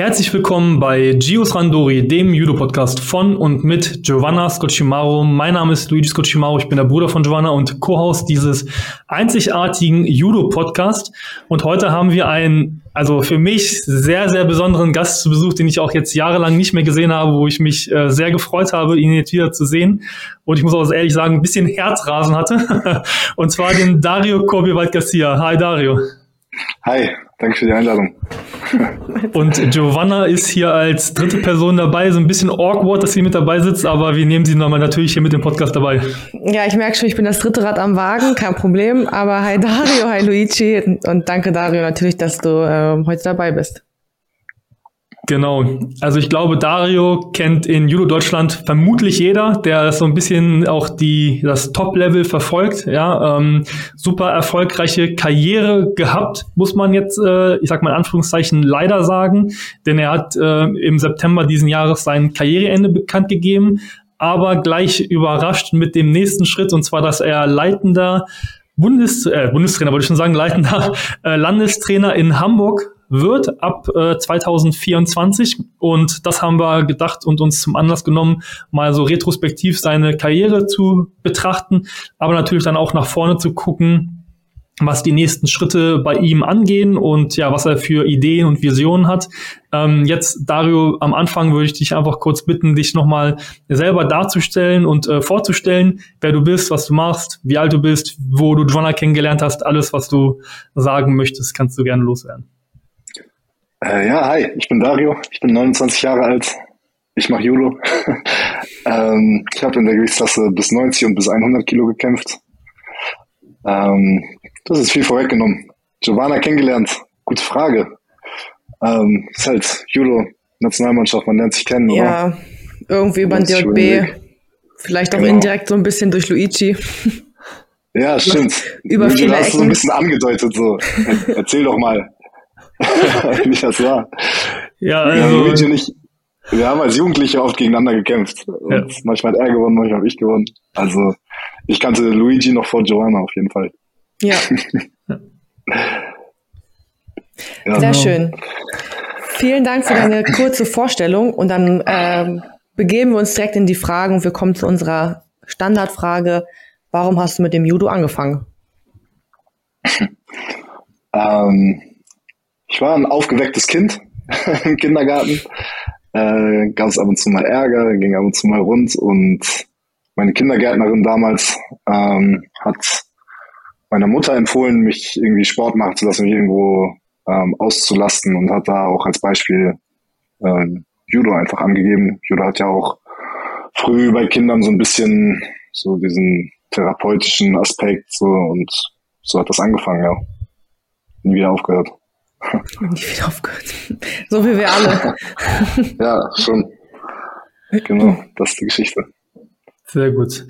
Herzlich willkommen bei Gios Randori, dem Judo-Podcast von und mit Giovanna Scocimaro. Mein Name ist Luigi Scocimaro, ich bin der Bruder von Giovanna und Co-Host dieses einzigartigen Judo-Podcast. Und heute haben wir einen, also für mich sehr, sehr besonderen Gast zu Besuch, den ich auch jetzt jahrelang nicht mehr gesehen habe, wo ich mich äh, sehr gefreut habe, ihn jetzt wieder zu sehen. Und ich muss auch ehrlich sagen, ein bisschen Herzrasen hatte. und zwar den Dario Korbewald Garcia. Hi Dario. Hi, danke für die Einladung. Und Giovanna ist hier als dritte Person dabei. So ein bisschen awkward, dass sie mit dabei sitzt, aber wir nehmen sie nochmal natürlich hier mit dem Podcast dabei. Ja, ich merke schon, ich bin das dritte Rad am Wagen, kein Problem. Aber hi Dario, hi Luigi und danke Dario natürlich, dass du äh, heute dabei bist. Genau. Also ich glaube, Dario kennt in Judo Deutschland vermutlich jeder, der so ein bisschen auch die das Top-Level verfolgt. Ja, ähm, super erfolgreiche Karriere gehabt, muss man jetzt, äh, ich sag mal in Anführungszeichen leider sagen, denn er hat äh, im September diesen Jahres sein Karriereende bekannt gegeben, aber gleich überrascht mit dem nächsten Schritt und zwar, dass er leitender Bundes, äh, Bundestrainer, wollte ich schon sagen, leitender äh, Landestrainer in Hamburg wird ab äh, 2024. Und das haben wir gedacht und uns zum Anlass genommen, mal so retrospektiv seine Karriere zu betrachten, aber natürlich dann auch nach vorne zu gucken, was die nächsten Schritte bei ihm angehen und ja, was er für Ideen und Visionen hat. Ähm, jetzt, Dario, am Anfang würde ich dich einfach kurz bitten, dich nochmal selber darzustellen und äh, vorzustellen, wer du bist, was du machst, wie alt du bist, wo du Joanna kennengelernt hast, alles, was du sagen möchtest, kannst du gerne loswerden. Äh, ja, hi, ich bin Dario, ich bin 29 Jahre alt, ich mache Judo. ähm, ich habe in der Gewichtsklasse bis 90 und bis 100 Kilo gekämpft. Ähm, das ist viel vorweggenommen. Giovanna kennengelernt, gute Frage. Ähm, ist halt Judo, Nationalmannschaft, man lernt sich kennen, ja, oder? irgendwie über den DJB, vielleicht auch genau. indirekt so ein bisschen durch Luigi. Ja, stimmt. Über Luigi, viele hast du so ein bisschen angedeutet, so. Erzähl doch mal. wie das war. Ja, also. Ja, Luigi nicht, wir haben als Jugendliche oft gegeneinander gekämpft. Ja. Manchmal hat er gewonnen, manchmal habe ich gewonnen. Also ich kannte Luigi noch vor Joanna auf jeden Fall. Ja. ja Sehr genau. schön. Vielen Dank für deine kurze Vorstellung und dann ähm, begeben wir uns direkt in die Fragen und wir kommen zu unserer Standardfrage. Warum hast du mit dem Judo angefangen? ähm, ich war ein aufgewecktes Kind im Kindergarten. Äh, Gab es ab und zu mal Ärger, ging ab und zu mal rund und meine Kindergärtnerin damals ähm, hat meiner Mutter empfohlen, mich irgendwie Sport machen zu lassen, mich irgendwo ähm, auszulasten und hat da auch als Beispiel äh, Judo einfach angegeben. Judo hat ja auch früh bei Kindern so ein bisschen so diesen therapeutischen Aspekt so und so hat das angefangen, ja. Nie wieder aufgehört. Nie wieder aufgehört. So wie wir alle. ja, schon. Genau, das ist die Geschichte. Sehr gut.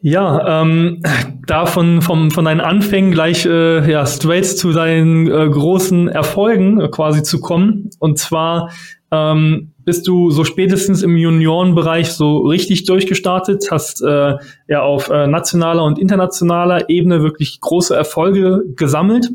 Ja, ähm, davon vom, von deinen Anfängen gleich äh, ja, straight zu deinen äh, großen Erfolgen äh, quasi zu kommen. Und zwar ähm, bist du so spätestens im Juniorenbereich so richtig durchgestartet, hast äh, ja auf äh, nationaler und internationaler Ebene wirklich große Erfolge gesammelt.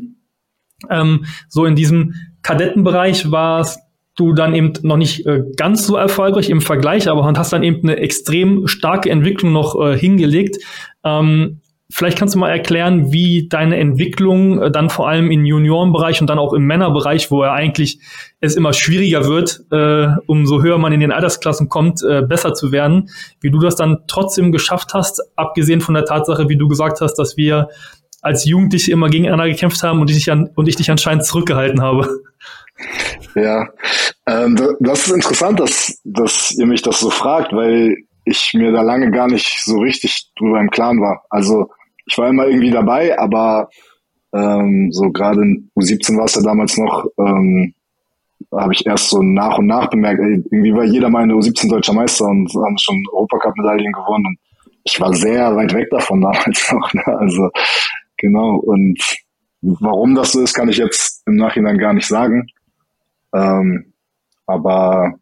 Ähm, so in diesem Kadettenbereich warst du dann eben noch nicht äh, ganz so erfolgreich im Vergleich, aber hast dann eben eine extrem starke Entwicklung noch äh, hingelegt. Ähm, vielleicht kannst du mal erklären, wie deine Entwicklung äh, dann vor allem im Juniorenbereich und dann auch im Männerbereich, wo er eigentlich es immer schwieriger wird, äh, umso höher man in den Altersklassen kommt, äh, besser zu werden, wie du das dann trotzdem geschafft hast, abgesehen von der Tatsache, wie du gesagt hast, dass wir als Jugendliche immer gegeneinander gekämpft haben und ich, an, und ich dich anscheinend zurückgehalten habe. Ja, ähm, das ist interessant, dass, dass ihr mich das so fragt, weil ich mir da lange gar nicht so richtig drüber im Klaren war. Also ich war immer irgendwie dabei, aber ähm, so gerade in U17 war es ja damals noch, ähm, habe ich erst so nach und nach bemerkt, ey, irgendwie war jeder mal eine U17 deutscher Meister und haben schon Europacup-Medaillen gewonnen. Und ich war sehr weit weg davon damals noch. Ne? Also Genau. Und warum das so ist, kann ich jetzt im Nachhinein gar nicht sagen. Ähm, aber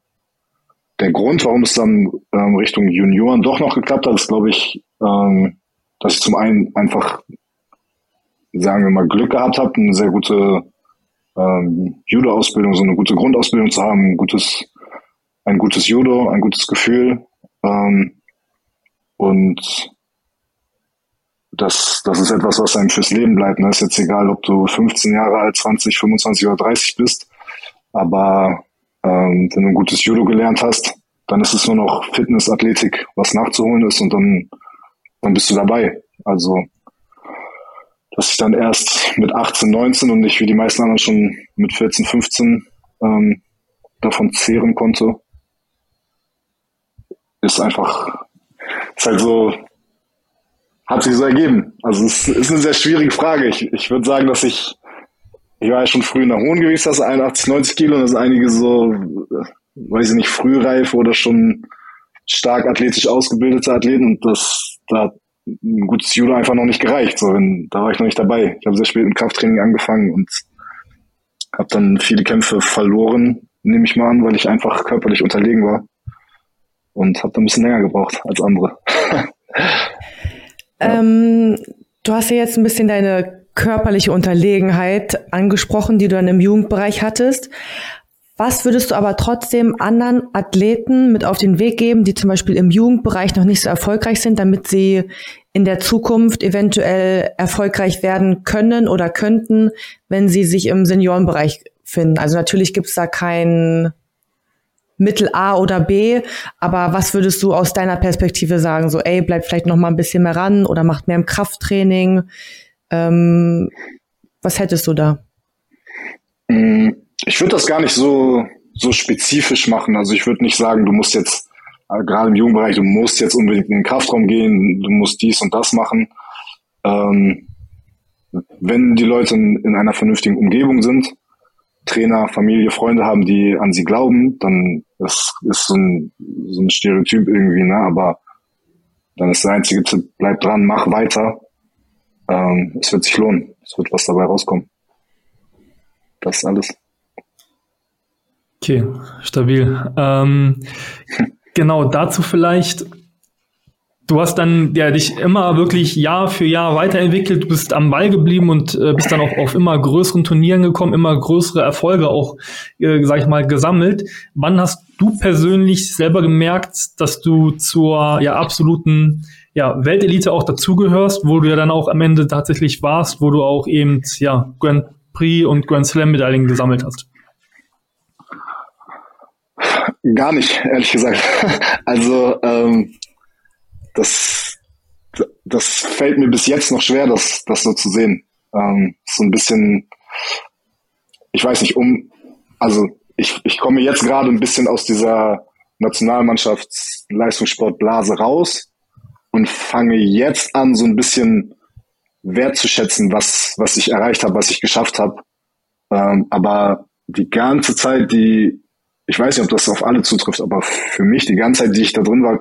der Grund, warum es dann ähm, Richtung Junioren doch noch geklappt hat, ist, glaube ich, ähm, dass ich zum einen einfach, sagen wir mal, Glück gehabt habe, eine sehr gute ähm, Judo-Ausbildung, so eine gute Grundausbildung zu haben, ein gutes, ein gutes Judo, ein gutes Gefühl. Ähm, und das, das ist etwas, was einem fürs Leben bleibt. Ne? Ist jetzt egal, ob du 15 Jahre alt, 20, 25 oder 30 bist. Aber ähm, wenn du ein gutes Judo gelernt hast, dann ist es nur noch Fitness, Athletik, was nachzuholen ist und dann, dann bist du dabei. Also, dass ich dann erst mit 18, 19 und nicht wie die meisten anderen schon mit 14, 15 ähm, davon zehren konnte, ist einfach, ist halt so, hat sich so ergeben. Also es ist eine sehr schwierige Frage. Ich, ich würde sagen, dass ich, ich war ja schon früh in der hohen Gewichtsklasse, 81, 90 Kilo, und da sind einige so, weiß ich nicht, frühreif oder schon stark athletisch ausgebildete Athleten und das, da hat ein gutes Judo einfach noch nicht gereicht. So, wenn, da war ich noch nicht dabei. Ich habe sehr spät im Krafttraining angefangen und habe dann viele Kämpfe verloren, nehme ich mal an, weil ich einfach körperlich unterlegen war und habe da ein bisschen länger gebraucht als andere. ähm, du hast ja jetzt ein bisschen deine körperliche Unterlegenheit angesprochen, die du dann im Jugendbereich hattest. Was würdest du aber trotzdem anderen Athleten mit auf den Weg geben, die zum Beispiel im Jugendbereich noch nicht so erfolgreich sind, damit sie in der Zukunft eventuell erfolgreich werden können oder könnten, wenn sie sich im Seniorenbereich finden? Also natürlich gibt es da kein Mittel A oder B, aber was würdest du aus deiner Perspektive sagen? So, ey, bleib vielleicht noch mal ein bisschen mehr ran oder macht mehr im Krafttraining. Ähm, was hättest du da? Mhm ich würde das gar nicht so, so spezifisch machen. Also ich würde nicht sagen, du musst jetzt, äh, gerade im Jugendbereich, du musst jetzt unbedingt in den Kraftraum gehen, du musst dies und das machen. Ähm, wenn die Leute in, in einer vernünftigen Umgebung sind, Trainer, Familie, Freunde haben, die an sie glauben, dann ist, ist so, ein, so ein Stereotyp irgendwie, ne? Aber dann ist der einzige Tipp, bleib dran, mach weiter. Ähm, es wird sich lohnen. Es wird was dabei rauskommen. Das ist alles. Okay, stabil. Ähm, genau, dazu vielleicht. Du hast dann ja dich immer wirklich Jahr für Jahr weiterentwickelt, du bist am Ball geblieben und äh, bist dann auch auf immer größeren Turnieren gekommen, immer größere Erfolge auch, äh, sag ich mal, gesammelt. Wann hast du persönlich selber gemerkt, dass du zur ja absoluten ja, Weltelite auch dazugehörst, wo du ja dann auch am Ende tatsächlich warst, wo du auch eben ja Grand Prix und Grand Slam Medaillen gesammelt hast? Gar nicht, ehrlich gesagt. Also ähm, das, das fällt mir bis jetzt noch schwer, das, das so zu sehen. Ähm, so ein bisschen, ich weiß nicht, um, also ich, ich komme jetzt gerade ein bisschen aus dieser Nationalmannschaftsleistungssportblase raus und fange jetzt an, so ein bisschen wertzuschätzen, was, was ich erreicht habe, was ich geschafft habe. Ähm, aber die ganze Zeit, die ich weiß nicht, ob das auf alle zutrifft, aber für mich, die ganze Zeit, die ich da drin war,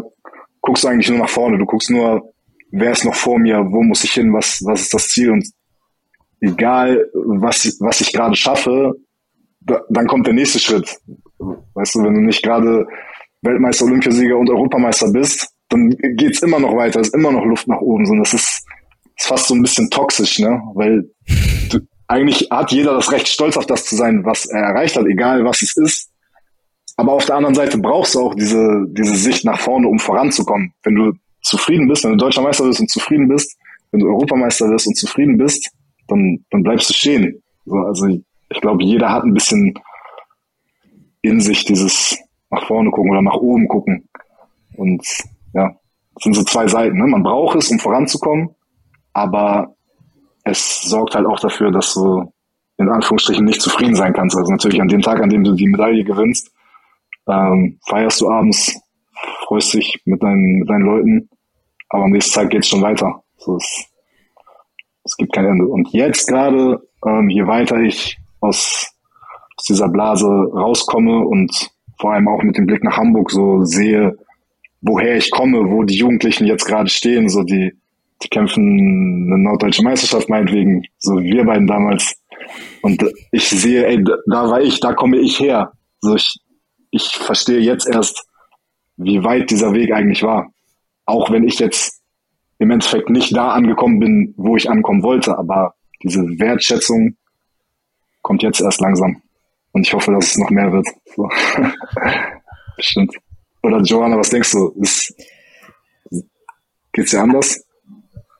guckst du eigentlich nur nach vorne. Du guckst nur, wer ist noch vor mir, wo muss ich hin, was, was ist das Ziel und egal, was, was ich gerade schaffe, da, dann kommt der nächste Schritt. Weißt du, wenn du nicht gerade Weltmeister, Olympiasieger und Europameister bist, dann geht's immer noch weiter, ist immer noch Luft nach oben. So, das ist, ist fast so ein bisschen toxisch, ne? Weil du, eigentlich hat jeder das Recht, stolz auf das zu sein, was er erreicht hat, egal was es ist. Aber auf der anderen Seite brauchst du auch diese, diese Sicht nach vorne, um voranzukommen. Wenn du zufrieden bist, wenn du deutscher Meister bist und zufrieden bist, wenn du Europameister wirst und zufrieden bist, dann, dann bleibst du stehen. also ich glaube, jeder hat ein bisschen in sich dieses nach vorne gucken oder nach oben gucken. Und ja, das sind so zwei Seiten. Ne? Man braucht es, um voranzukommen, aber es sorgt halt auch dafür, dass du in Anführungsstrichen nicht zufrieden sein kannst. Also natürlich an dem Tag, an dem du die Medaille gewinnst, ähm, feierst du abends, freust dich mit deinen, mit deinen Leuten, aber am nächsten Tag geht's schon weiter. So, es, es gibt kein Ende. Und jetzt gerade, ähm, je weiter ich aus, aus dieser Blase rauskomme und vor allem auch mit dem Blick nach Hamburg so sehe, woher ich komme, wo die Jugendlichen jetzt gerade stehen, so die, die kämpfen eine norddeutsche Meisterschaft meinetwegen, so wie wir beiden damals. Und ich sehe, ey, da war ich, da komme ich her. So ich, ich verstehe jetzt erst, wie weit dieser Weg eigentlich war. Auch wenn ich jetzt im Endeffekt nicht da angekommen bin, wo ich ankommen wollte, aber diese Wertschätzung kommt jetzt erst langsam. Und ich hoffe, dass es noch mehr wird. So. Bestimmt. Oder Joanna, was denkst du? Ist, geht's dir anders?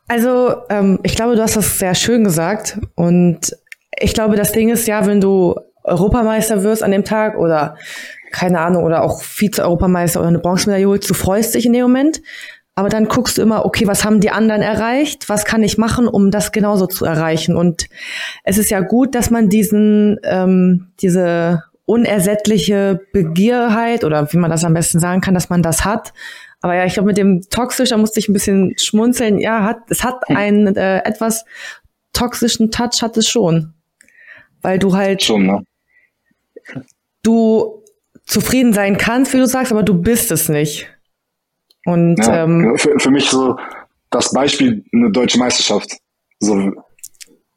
Also, ähm, ich glaube, du hast das sehr schön gesagt. Und ich glaube, das Ding ist ja, wenn du Europameister wirst an dem Tag oder keine Ahnung, oder auch Vize-Europameister oder eine Bronzemedaille holst, du freust dich in dem Moment. Aber dann guckst du immer, okay, was haben die anderen erreicht? Was kann ich machen, um das genauso zu erreichen? Und es ist ja gut, dass man diesen, ähm, diese unersättliche Begierheit oder wie man das am besten sagen kann, dass man das hat. Aber ja, ich glaube, mit dem toxisch, da musste ich ein bisschen schmunzeln. Ja, hat, es hat hm. einen äh, etwas toxischen Touch, hat es schon. Weil du halt, schon, ne? du zufrieden sein kannst, wie du sagst, aber du bist es nicht. Und ja, ähm, für, für mich so das Beispiel eine deutsche Meisterschaft. So,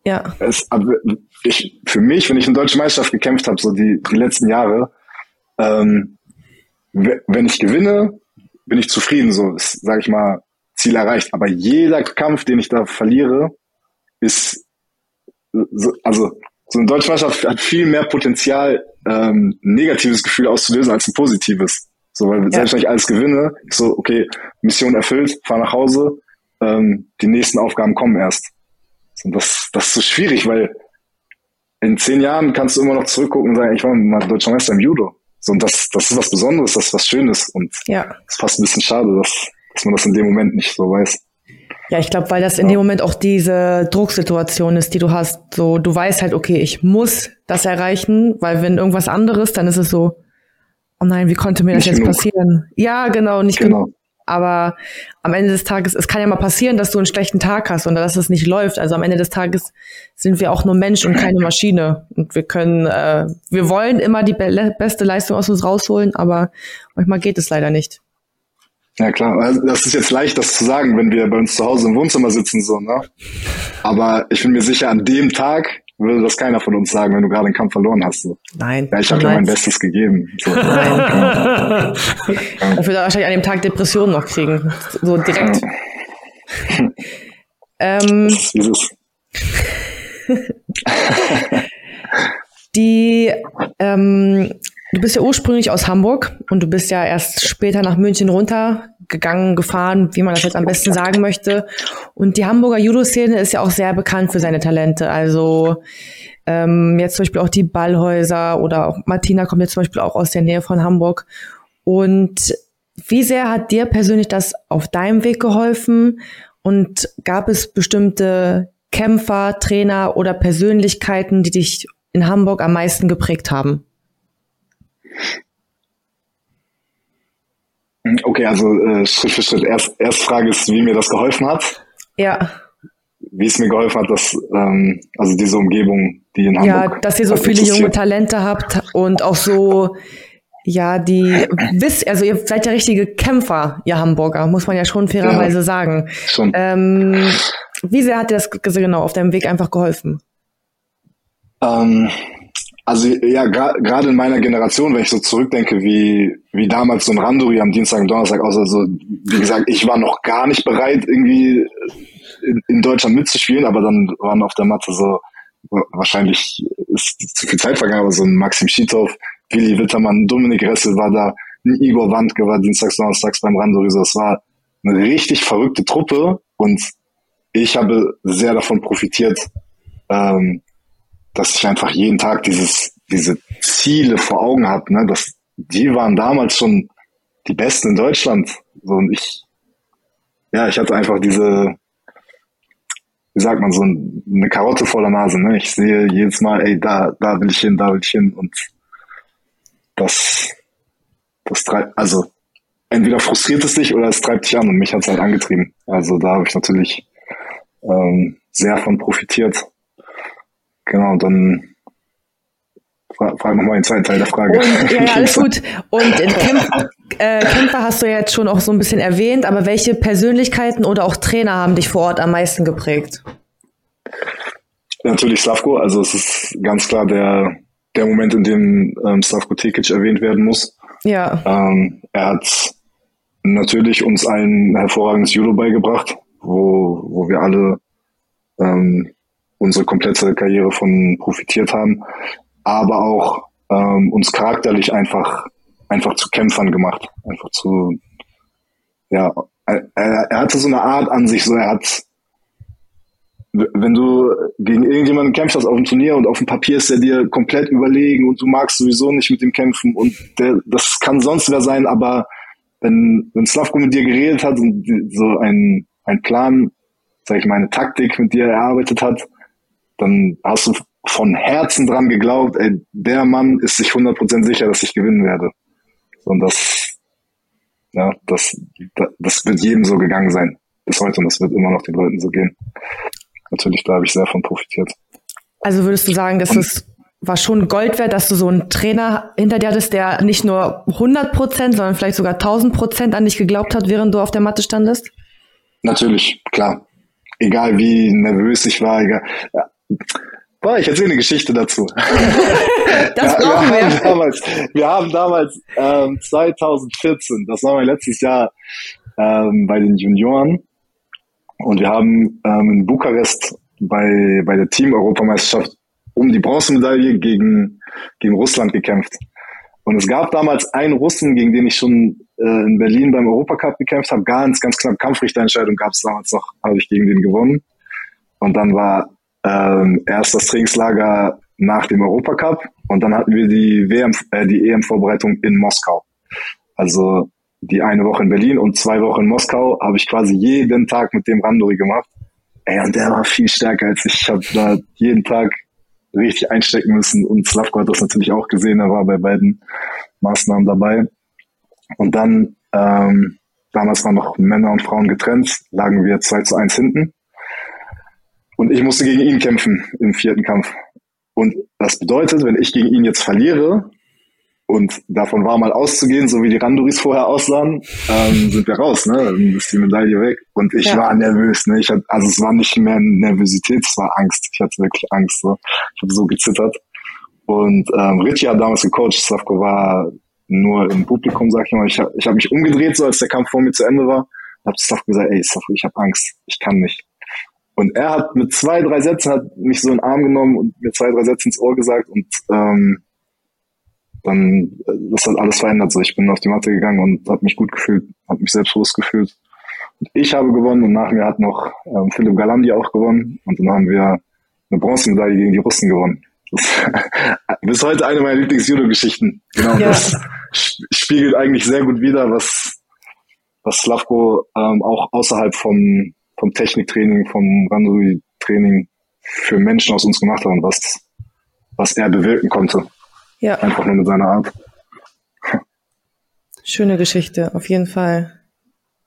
ja. Es, ich, für mich, wenn ich eine deutsche Meisterschaft gekämpft habe, so die, die letzten Jahre, ähm, wenn ich gewinne, bin ich zufrieden, so ist, sage ich mal, Ziel erreicht. Aber jeder Kampf, den ich da verliere, ist, so, also so eine deutsche Meisterschaft hat viel mehr Potenzial, ähm, ein negatives Gefühl auszulösen als ein positives. So, weil ja. selbst wenn ich alles gewinne, ich so, okay, Mission erfüllt, fahr nach Hause, ähm, die nächsten Aufgaben kommen erst. Und das, das ist so schwierig, weil in zehn Jahren kannst du immer noch zurückgucken und sagen, ich war mal deutscher Meister im Judo. So, und das, das ist was Besonderes, das ist was Schönes. Und ja. es ist fast ein bisschen schade, dass, dass man das in dem Moment nicht so weiß. Ja, ich glaube, weil das in dem Moment auch diese Drucksituation ist, die du hast. So, du weißt halt, okay, ich muss das erreichen, weil wenn irgendwas anderes, dann ist es so, oh nein, wie konnte mir das nicht jetzt genug. passieren? Ja, genau, nicht genau. genug. Aber am Ende des Tages, es kann ja mal passieren, dass du einen schlechten Tag hast und dass es nicht läuft. Also am Ende des Tages sind wir auch nur Mensch und keine Maschine. Und wir können, äh, wir wollen immer die be beste Leistung aus uns rausholen, aber manchmal geht es leider nicht. Ja klar, also das ist jetzt leicht, das zu sagen, wenn wir bei uns zu Hause im Wohnzimmer sitzen, so, ne? Aber ich bin mir sicher, an dem Tag würde das keiner von uns sagen, wenn du gerade den Kampf verloren hast. So. Nein. Ja, ich habe ja mein Bestes gegeben. So. Nein. ja. Dafür wahrscheinlich an dem Tag Depressionen noch kriegen. So direkt. ähm, das ist die, ähm, du bist ja ursprünglich aus Hamburg und du bist ja erst später nach München runtergegangen, gefahren, wie man das jetzt am besten sagen möchte. Und die Hamburger Judo-Szene ist ja auch sehr bekannt für seine Talente. Also ähm, jetzt zum Beispiel auch die Ballhäuser oder auch Martina kommt jetzt zum Beispiel auch aus der Nähe von Hamburg. Und wie sehr hat dir persönlich das auf deinem Weg geholfen? Und gab es bestimmte Kämpfer, Trainer oder Persönlichkeiten, die dich in Hamburg am meisten geprägt haben? Okay, also äh, Schritt für Schritt. Erst, erst Frage ist, wie mir das geholfen hat. Ja. Wie es mir geholfen hat, dass ähm, also diese Umgebung, die in Hamburg. Ja, dass ihr so viele junge Talente habt und auch so, ja, die wisst, also ihr seid ja richtige Kämpfer, ihr Hamburger, muss man ja schon fairerweise ja, sagen. Schon. Ähm, wie sehr hat dir das genau auf deinem Weg einfach geholfen? Ähm, also ja, gerade in meiner Generation, wenn ich so zurückdenke, wie, wie damals so ein Randori am Dienstag und Donnerstag aus, also wie gesagt, ich war noch gar nicht bereit, irgendwie in, in Deutschland mitzuspielen, aber dann waren auf der Matte so, wahrscheinlich ist zu viel Zeit vergangen, aber so ein Maxim Schitow, Willi Wittermann, Dominik Ressel war da, ein Igor Wandke war dienstags, donnerstags beim Randori, so, es war eine richtig verrückte Truppe und ich habe sehr davon profitiert, ähm, dass ich einfach jeden Tag dieses, diese Ziele vor Augen habe, ne, dass die waren damals schon die Besten in Deutschland. So, und ich, ja, ich hatte einfach diese, wie sagt man, so eine Karotte vor der Nase, ne? Ich sehe jedes Mal, ey, da, da will ich hin, da will ich hin und das, das treibt, also entweder frustriert es dich oder es treibt dich an und mich hat es halt angetrieben. Also da habe ich natürlich ähm, sehr von profitiert. Genau, dann frag, frag nochmal den zweiten Teil der Frage. Und, ja, ja, alles gut. Und in Kämpfer, äh, Kämpfer hast du ja jetzt schon auch so ein bisschen erwähnt, aber welche Persönlichkeiten oder auch Trainer haben dich vor Ort am meisten geprägt? Natürlich Slavko, also es ist ganz klar der, der Moment, in dem ähm, Slavko Tekic erwähnt werden muss. Ja. Ähm, er hat natürlich uns allen hervorragendes Judo beigebracht, wo, wo wir alle ähm, unsere komplette Karriere von profitiert haben, aber auch ähm, uns charakterlich einfach einfach zu Kämpfern gemacht, einfach zu ja, er, er hatte so eine Art an sich, so er hat wenn du gegen irgendjemanden kämpfst auf dem Turnier und auf dem Papier ist er dir komplett überlegen und du magst sowieso nicht mit ihm kämpfen und der, das kann sonst wer sein, aber wenn, wenn Slavko mit dir geredet hat und so ein, ein Plan, sag ich mal, eine Taktik mit dir erarbeitet hat, dann hast du von Herzen dran geglaubt, ey, der Mann ist sich 100% sicher, dass ich gewinnen werde. Und das, ja, das, das wird jedem so gegangen sein. Bis heute und das wird immer noch den Leuten so gehen natürlich, da habe ich sehr von profitiert. Also würdest du sagen, dass es war schon Gold wert, dass du so einen Trainer hinter dir hattest, der nicht nur 100 Prozent, sondern vielleicht sogar 1000 Prozent an dich geglaubt hat, während du auf der Matte standest? Natürlich, klar. Egal wie nervös ich war, egal. Ja. Boah, ich erzähle eine Geschichte dazu. das brauchen wir. Wir haben damals, wir haben damals ähm, 2014, das war mein letztes Jahr ähm, bei den Junioren, und wir haben ähm, in Bukarest bei, bei der Team-Europameisterschaft um die Bronzemedaille gegen, gegen Russland gekämpft. Und es gab damals einen Russen, gegen den ich schon äh, in Berlin beim Europacup gekämpft habe. Ganz, ganz knapp Kampfrichterentscheidung gab es damals noch, habe ich gegen den gewonnen. Und dann war ähm, erst das Trainingslager nach dem Europacup und dann hatten wir die WM, äh, die EM-Vorbereitung in Moskau. Also die eine Woche in Berlin und zwei Wochen in Moskau habe ich quasi jeden Tag mit dem Randori gemacht. Ey, und der war viel stärker als ich. Ich habe da jeden Tag richtig einstecken müssen und Slavko hat das natürlich auch gesehen. Er war bei beiden Maßnahmen dabei. Und dann, ähm, damals waren noch Männer und Frauen getrennt, lagen wir 2 zu 1 hinten. Und ich musste gegen ihn kämpfen im vierten Kampf. Und das bedeutet, wenn ich gegen ihn jetzt verliere, und davon war mal auszugehen, so wie die Randuris vorher aussahen, ähm, sind wir raus, ne? Dann ist die Medaille weg. Und ich ja. war nervös, ne? Ich hatte, also es war nicht mehr Nervosität, es war Angst. Ich hatte wirklich Angst. So. Ich habe so gezittert. Und ähm, Richie hat damals gecoacht, Slavko war nur im Publikum, sag ich mal. Ich habe ich hab mich umgedreht, so als der Kampf vor mir zu Ende war. Und habe Slavko gesagt, ey Slavko, ich habe Angst, ich kann nicht. Und er hat mit zwei, drei Sätzen hat mich so in den Arm genommen und mir zwei, drei Sätze ins Ohr gesagt und ähm, dann äh, das hat alles verändert. So, ich bin auf die Matte gegangen und habe mich gut gefühlt, habe mich selbstbewusst gefühlt. Und ich habe gewonnen und nach mir hat noch ähm, Philipp Galandi auch gewonnen und dann haben wir eine Bronzemedaille gegen die Russen gewonnen. bis heute eine meiner Lieblings-Judo-Geschichten. Genau, ja. das spiegelt eigentlich sehr gut wider, was was Slavko ähm, auch außerhalb vom vom Techniktraining, vom Randui-Training für Menschen aus uns gemacht hat und was was er bewirken konnte. Ja. Einfach nur mit seiner Art. Schöne Geschichte, auf jeden Fall.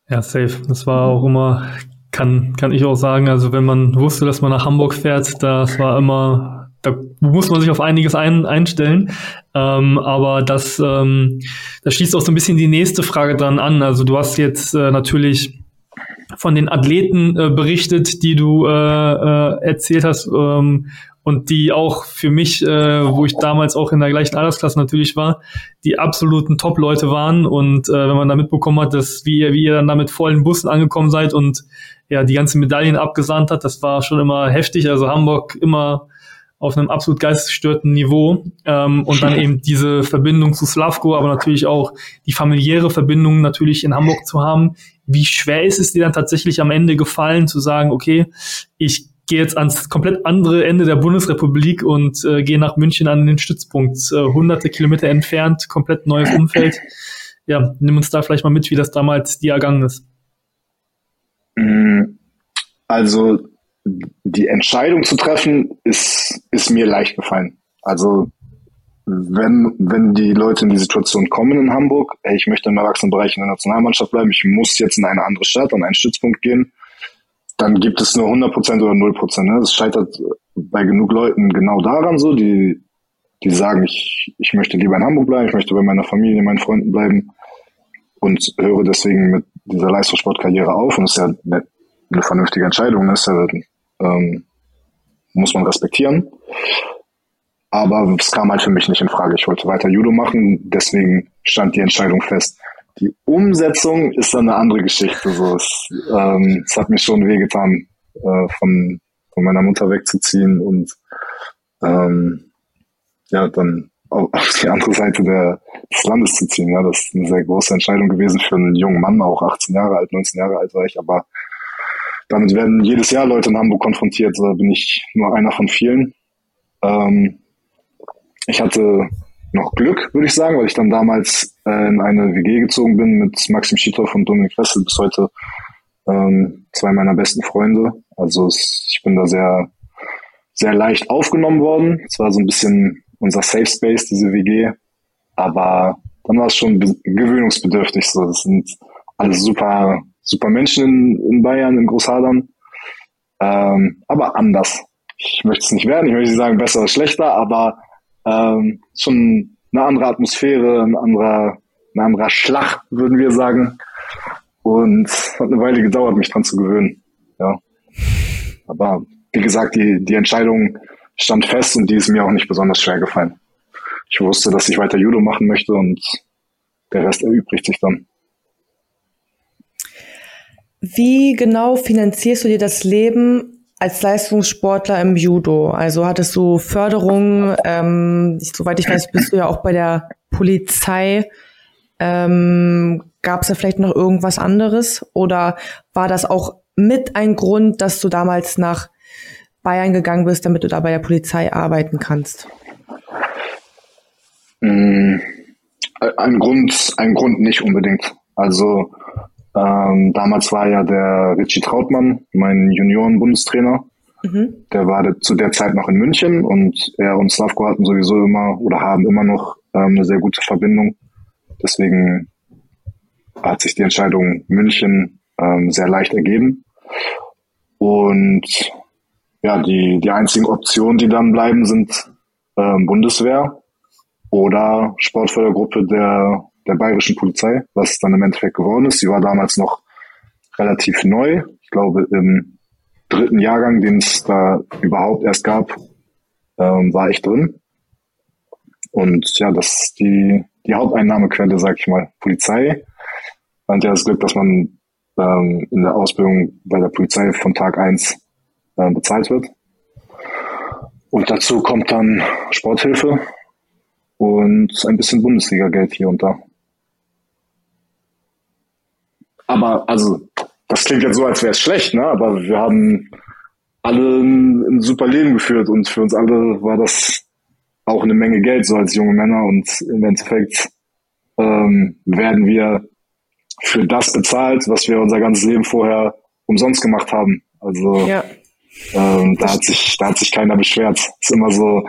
Ja, safe. Das war auch immer, kann, kann ich auch sagen, also wenn man wusste, dass man nach Hamburg fährt, das war immer, da muss man sich auf einiges ein, einstellen. Ähm, aber das, ähm, das schließt auch so ein bisschen die nächste Frage dran an. Also du hast jetzt äh, natürlich von den Athleten äh, berichtet, die du äh, äh, erzählt hast, ähm, und die auch für mich, äh, wo ich damals auch in der gleichen Altersklasse natürlich war, die absoluten Top-Leute waren. Und äh, wenn man da mitbekommen hat, dass wie ihr, wie ihr dann da mit vollen Bussen angekommen seid und ja die ganzen Medaillen abgesandt hat, das war schon immer heftig. Also Hamburg immer auf einem absolut geistesgestörten Niveau ähm, und dann eben diese Verbindung zu Slavko, aber natürlich auch die familiäre Verbindung natürlich in Hamburg zu haben. Wie schwer ist es dir dann tatsächlich am Ende gefallen zu sagen, okay, ich gehe jetzt ans komplett andere Ende der Bundesrepublik und äh, gehe nach München an den Stützpunkt, äh, hunderte Kilometer entfernt, komplett neues Umfeld. Ja, nimm uns da vielleicht mal mit, wie das damals dir ergangen ist. Mm, also die Entscheidung zu treffen, ist, ist mir leicht gefallen. Also wenn, wenn die Leute in die Situation kommen in Hamburg, ey, ich möchte im Erwachsenenbereich in der Nationalmannschaft bleiben, ich muss jetzt in eine andere Stadt, an einen Stützpunkt gehen, dann gibt es nur 100% oder 0%. Ne? Das scheitert bei genug Leuten genau daran so, die, die sagen, ich, ich möchte lieber in Hamburg bleiben, ich möchte bei meiner Familie, meinen Freunden bleiben und höre deswegen mit dieser Leistungssportkarriere auf. Und das ist ja eine, eine vernünftige Entscheidung, das ne? ja, ähm, muss man respektieren. Aber es kam halt für mich nicht in Frage. Ich wollte weiter Judo machen, deswegen stand die Entscheidung fest. Die Umsetzung ist dann eine andere Geschichte. So, es, ähm, es hat mir schon wehgetan, äh, von, von meiner Mutter wegzuziehen und ähm, ja, dann auf die andere Seite der, des Landes zu ziehen. Ja, das ist eine sehr große Entscheidung gewesen für einen jungen Mann, auch 18 Jahre alt, 19 Jahre alt war ich, aber damit werden jedes Jahr Leute in Hamburg konfrontiert, da bin ich nur einer von vielen. Ähm, ich hatte noch Glück, würde ich sagen, weil ich dann damals äh, in eine WG gezogen bin mit Maxim Schitow und Dominik Wessel, bis heute ähm, zwei meiner besten Freunde. Also es, ich bin da sehr, sehr leicht aufgenommen worden. Es war so ein bisschen unser Safe Space, diese WG. Aber dann war es schon gewöhnungsbedürftig. So, das sind alles super, super Menschen in, in Bayern, in Großhadern. Ähm, aber anders. Ich möchte es nicht werden, ich möchte nicht sagen besser oder schlechter, aber ähm, schon eine andere Atmosphäre, ein anderer, ein anderer Schlag, würden wir sagen. Und hat eine Weile gedauert, mich dran zu gewöhnen. Ja. Aber wie gesagt, die, die Entscheidung stand fest und die ist mir auch nicht besonders schwer gefallen. Ich wusste, dass ich weiter Judo machen möchte und der Rest erübrigt sich dann. Wie genau finanzierst du dir das Leben als Leistungssportler im Judo? Also hattest du Förderung? Ähm, soweit ich weiß, bist du ja auch bei der Polizei. Ähm, Gab es da vielleicht noch irgendwas anderes? Oder war das auch mit ein Grund, dass du damals nach Bayern gegangen bist, damit du da bei der Polizei arbeiten kannst? Mm, ein Grund, ein Grund nicht unbedingt. Also ähm, damals war ja der Richie Trautmann, mein Junioren-Bundestrainer. Mhm. Der war zu der Zeit noch in München und er und Slavko hatten sowieso immer oder haben immer noch ähm, eine sehr gute Verbindung. Deswegen hat sich die Entscheidung München ähm, sehr leicht ergeben. Und ja, die, die einzigen Optionen, die dann bleiben, sind ähm, Bundeswehr oder Sportfördergruppe der, der bayerischen Polizei, was dann im Endeffekt geworden ist. Sie war damals noch relativ neu. Ich glaube, im dritten Jahrgang, den es da überhaupt erst gab, ähm, war ich drin. Und ja, das ist die, die Haupteinnahmequelle, sag ich mal, Polizei. Man hat ja das Glück, dass man ähm, in der Ausbildung bei der Polizei von Tag eins äh, bezahlt wird. Und dazu kommt dann Sporthilfe und ein bisschen Bundesliga-Geld hier und da. Aber also, das klingt jetzt so, als wäre es schlecht, ne? Aber wir haben alle ein, ein, super Leben geführt und für uns alle war das auch eine Menge Geld, so als junge Männer. Und im Endeffekt ähm, werden wir für das bezahlt, was wir unser ganzes Leben vorher umsonst gemacht haben. Also ja. Ähm, da hat sich, da hat sich keiner beschwert. Ist immer so,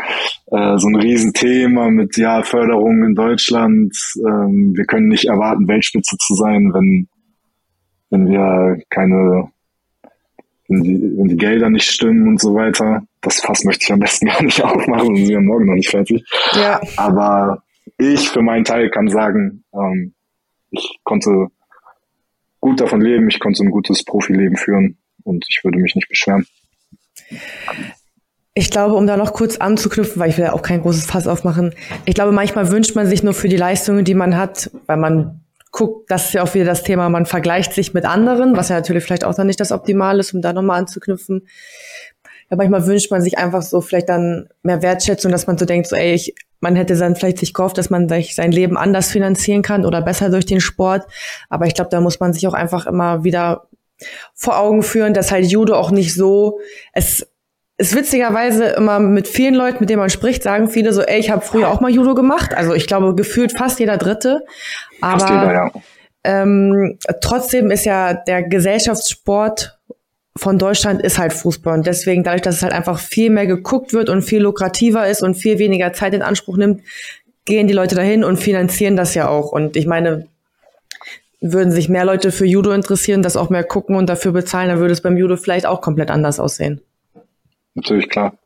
äh, so ein Riesenthema mit, ja, Förderung in Deutschland. Ähm, wir können nicht erwarten, Weltspitze zu sein, wenn, wenn wir keine, wenn die, wenn die Gelder nicht stimmen und so weiter. Das Fass möchte ich am besten gar nicht aufmachen, wir sind morgen noch nicht fertig. Ja. Aber ich für meinen Teil kann sagen, ähm, ich konnte gut davon leben, ich konnte ein gutes Profileben führen und ich würde mich nicht beschweren. Ich glaube, um da noch kurz anzuknüpfen, weil ich will ja auch kein großes Fass aufmachen. Ich glaube, manchmal wünscht man sich nur für die Leistungen, die man hat, weil man guckt, das ist ja auch wieder das Thema, man vergleicht sich mit anderen, was ja natürlich vielleicht auch dann nicht das Optimale ist, um da nochmal anzuknüpfen. Ja, manchmal wünscht man sich einfach so vielleicht dann mehr Wertschätzung, dass man so denkt, so ey, ich, man hätte dann vielleicht sich gehofft, dass man sich sein Leben anders finanzieren kann oder besser durch den Sport. Aber ich glaube, da muss man sich auch einfach immer wieder vor Augen führen, dass halt Judo auch nicht so, es ist witzigerweise immer mit vielen Leuten, mit denen man spricht, sagen viele so, ey, ich habe früher auch mal Judo gemacht. Also ich glaube, gefühlt fast jeder Dritte. Aber fast jeder, ja. ähm, trotzdem ist ja der Gesellschaftssport von Deutschland ist halt Fußball. Und deswegen, dadurch, dass es halt einfach viel mehr geguckt wird und viel lukrativer ist und viel weniger Zeit in Anspruch nimmt, gehen die Leute dahin und finanzieren das ja auch. Und ich meine, würden sich mehr Leute für Judo interessieren, das auch mehr gucken und dafür bezahlen, dann würde es beim Judo vielleicht auch komplett anders aussehen. Natürlich, klar.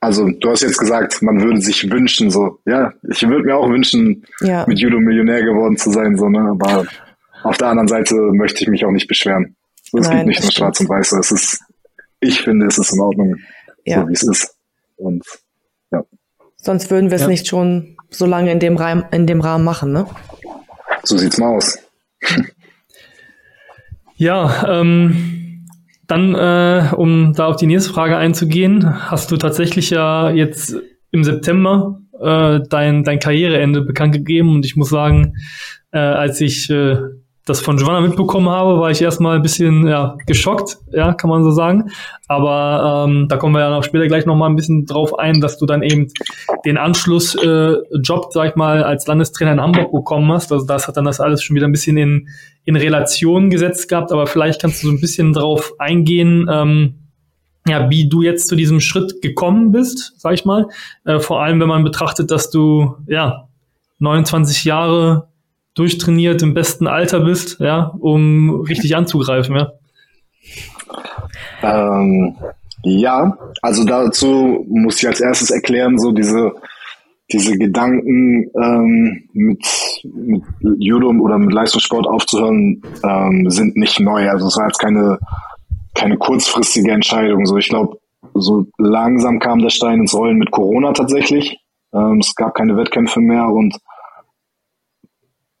Also du hast jetzt gesagt, man würde sich wünschen, so, ja, ich würde mir auch wünschen, ja. mit Judo Millionär geworden zu sein, so, ne? Aber auf der anderen Seite möchte ich mich auch nicht beschweren. So, es Nein, gibt nicht nur Schwarz und Weiß, es ist, ich finde, es ist in Ordnung, ja. so wie es ist. Und ja. Sonst würden wir es ja. nicht schon so lange in dem, Rahmen, in dem Rahmen machen, ne? So sieht's mal aus. ja, ähm, dann, äh, um da auf die nächste Frage einzugehen, hast du tatsächlich ja jetzt im September äh, dein, dein Karriereende bekannt gegeben und ich muss sagen, äh, als ich äh, das von Giovanna mitbekommen habe, war ich erstmal ein bisschen ja, geschockt, ja, kann man so sagen. Aber ähm, da kommen wir ja noch später gleich nochmal ein bisschen drauf ein, dass du dann eben den Anschlussjob, äh, Job, sag ich mal, als Landestrainer in Hamburg bekommen hast. Also das hat dann das alles schon wieder ein bisschen in, in Relation gesetzt gehabt, aber vielleicht kannst du so ein bisschen drauf eingehen, ähm, ja, wie du jetzt zu diesem Schritt gekommen bist, sag ich mal. Äh, vor allem, wenn man betrachtet, dass du ja 29 Jahre durchtrainiert im besten Alter bist, ja, um richtig anzugreifen, ja? Ähm, ja, also dazu muss ich als erstes erklären, so diese, diese Gedanken ähm, mit, mit Judo oder mit Leistungssport aufzuhören, ähm, sind nicht neu. Also es war jetzt keine, keine kurzfristige Entscheidung. So, ich glaube, so langsam kam der Stein ins Rollen mit Corona tatsächlich. Ähm, es gab keine Wettkämpfe mehr und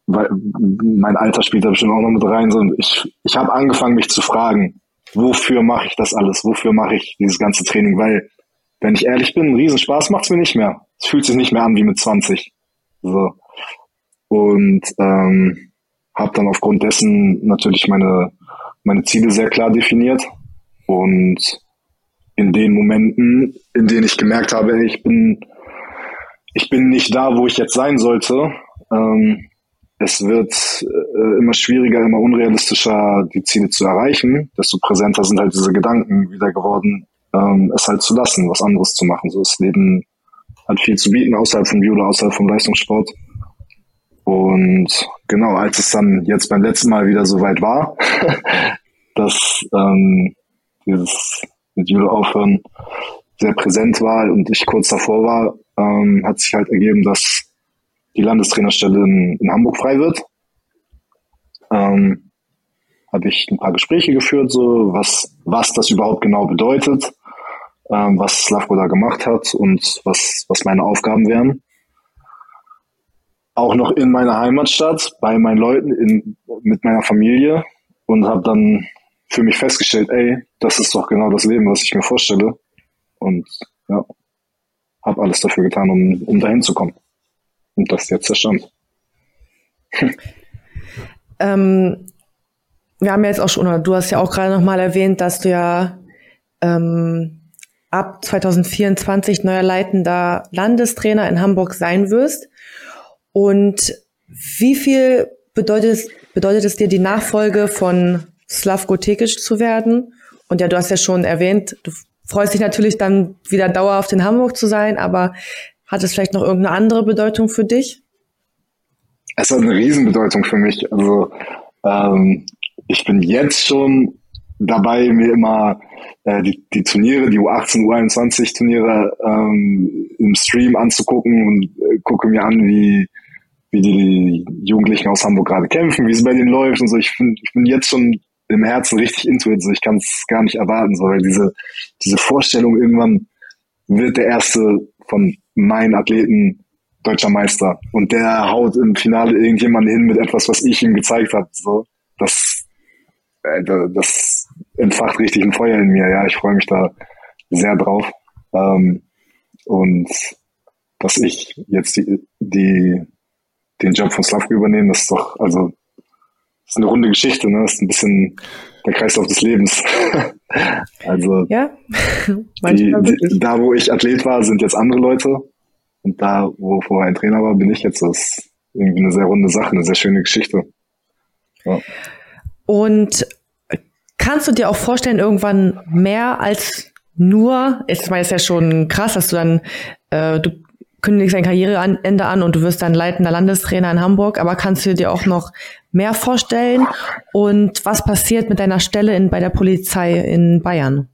weil mein Alter spielt da bestimmt auch noch mit rein. So, ich ich habe angefangen, mich zu fragen, wofür mache ich das alles? Wofür mache ich dieses ganze Training? Weil, wenn ich ehrlich bin, Riesenspaß macht es mir nicht mehr. Es fühlt sich nicht mehr an wie mit 20. So. Und ähm, habe dann aufgrund dessen natürlich meine, meine Ziele sehr klar definiert. Und in den Momenten, in denen ich gemerkt habe, ich bin, ich bin nicht da, wo ich jetzt sein sollte, ähm, es wird äh, immer schwieriger, immer unrealistischer, die Ziele zu erreichen, desto präsenter sind halt diese Gedanken wieder geworden, ähm, es halt zu lassen, was anderes zu machen. So das Leben hat viel zu bieten außerhalb von Judo, außerhalb vom Leistungssport. Und genau, als es dann jetzt beim letzten Mal wieder so weit war, dass ähm, dieses mit Judo aufhören sehr präsent war und ich kurz davor war, ähm, hat sich halt ergeben, dass die Landestrainerstelle in, in Hamburg frei wird. Ähm, habe ich ein paar Gespräche geführt, so was, was das überhaupt genau bedeutet, ähm, was Slavko da gemacht hat und was, was meine Aufgaben wären. Auch noch in meiner Heimatstadt, bei meinen Leuten, in, mit meiner Familie und habe dann für mich festgestellt, ey, das ist doch genau das Leben, was ich mir vorstelle. Und ja, habe alles dafür getan, um, um dahin zu kommen. Und das jetzt der Stand. ähm, wir haben ja jetzt auch schon, oder du hast ja auch gerade nochmal erwähnt, dass du ja ähm, ab 2024 neuer leitender Landestrainer in Hamburg sein wirst. Und wie viel bedeutet es, bedeutet es dir, die Nachfolge von Slavko Tekic zu werden? Und ja, du hast ja schon erwähnt, du freust dich natürlich dann wieder dauerhaft in Hamburg zu sein, aber hat es vielleicht noch irgendeine andere Bedeutung für dich? Es hat eine Riesenbedeutung für mich. Also ähm, ich bin jetzt schon dabei, mir immer äh, die, die Turniere, die U18, U21 Turniere ähm, im Stream anzugucken und äh, gucke mir an, wie, wie die Jugendlichen aus Hamburg gerade kämpfen, wie es bei denen läuft und so. Ich bin, ich bin jetzt schon im Herzen richtig into it, so ich kann es gar nicht erwarten, so, weil diese, diese Vorstellung irgendwann wird der erste von meinen Athleten deutscher Meister und der haut im Finale irgendjemanden hin mit etwas, was ich ihm gezeigt habe. So, das, äh, das entfacht richtig ein Feuer in mir. Ja, ich freue mich da sehr drauf. Ähm, und dass ich jetzt die, die, den Job von Slavko übernehme, das ist doch, also, ist eine runde Geschichte, ne? Das ist ein bisschen der Kreislauf des Lebens. also, ja, die, die, da wo ich Athlet war, sind jetzt andere Leute. Und da, wo vorher ein Trainer war, bin ich jetzt. Das ist irgendwie eine sehr runde Sache, eine sehr schöne Geschichte. Ja. Und kannst du dir auch vorstellen, irgendwann mehr als nur, ich meine, es ist ja schon krass, dass du dann, äh, du kündigst dein Karriereende an und du wirst dann leitender Landestrainer in Hamburg, aber kannst du dir auch noch mehr vorstellen? Und was passiert mit deiner Stelle in, bei der Polizei in Bayern?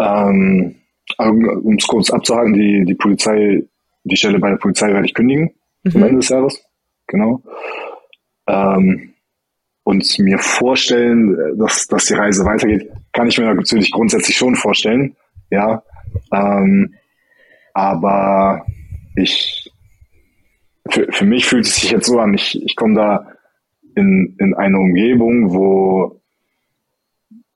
Ähm, um es kurz abzuhalten, die, die Polizei, die Stelle bei der Polizei werde ich kündigen mhm. am Ende des Jahres. Genau. Ähm, und mir vorstellen, dass, dass die Reise weitergeht, kann ich mir natürlich grundsätzlich schon vorstellen. Ja. Ähm, aber ich, für, für mich fühlt es sich jetzt so an, ich, ich komme da in, in eine Umgebung, wo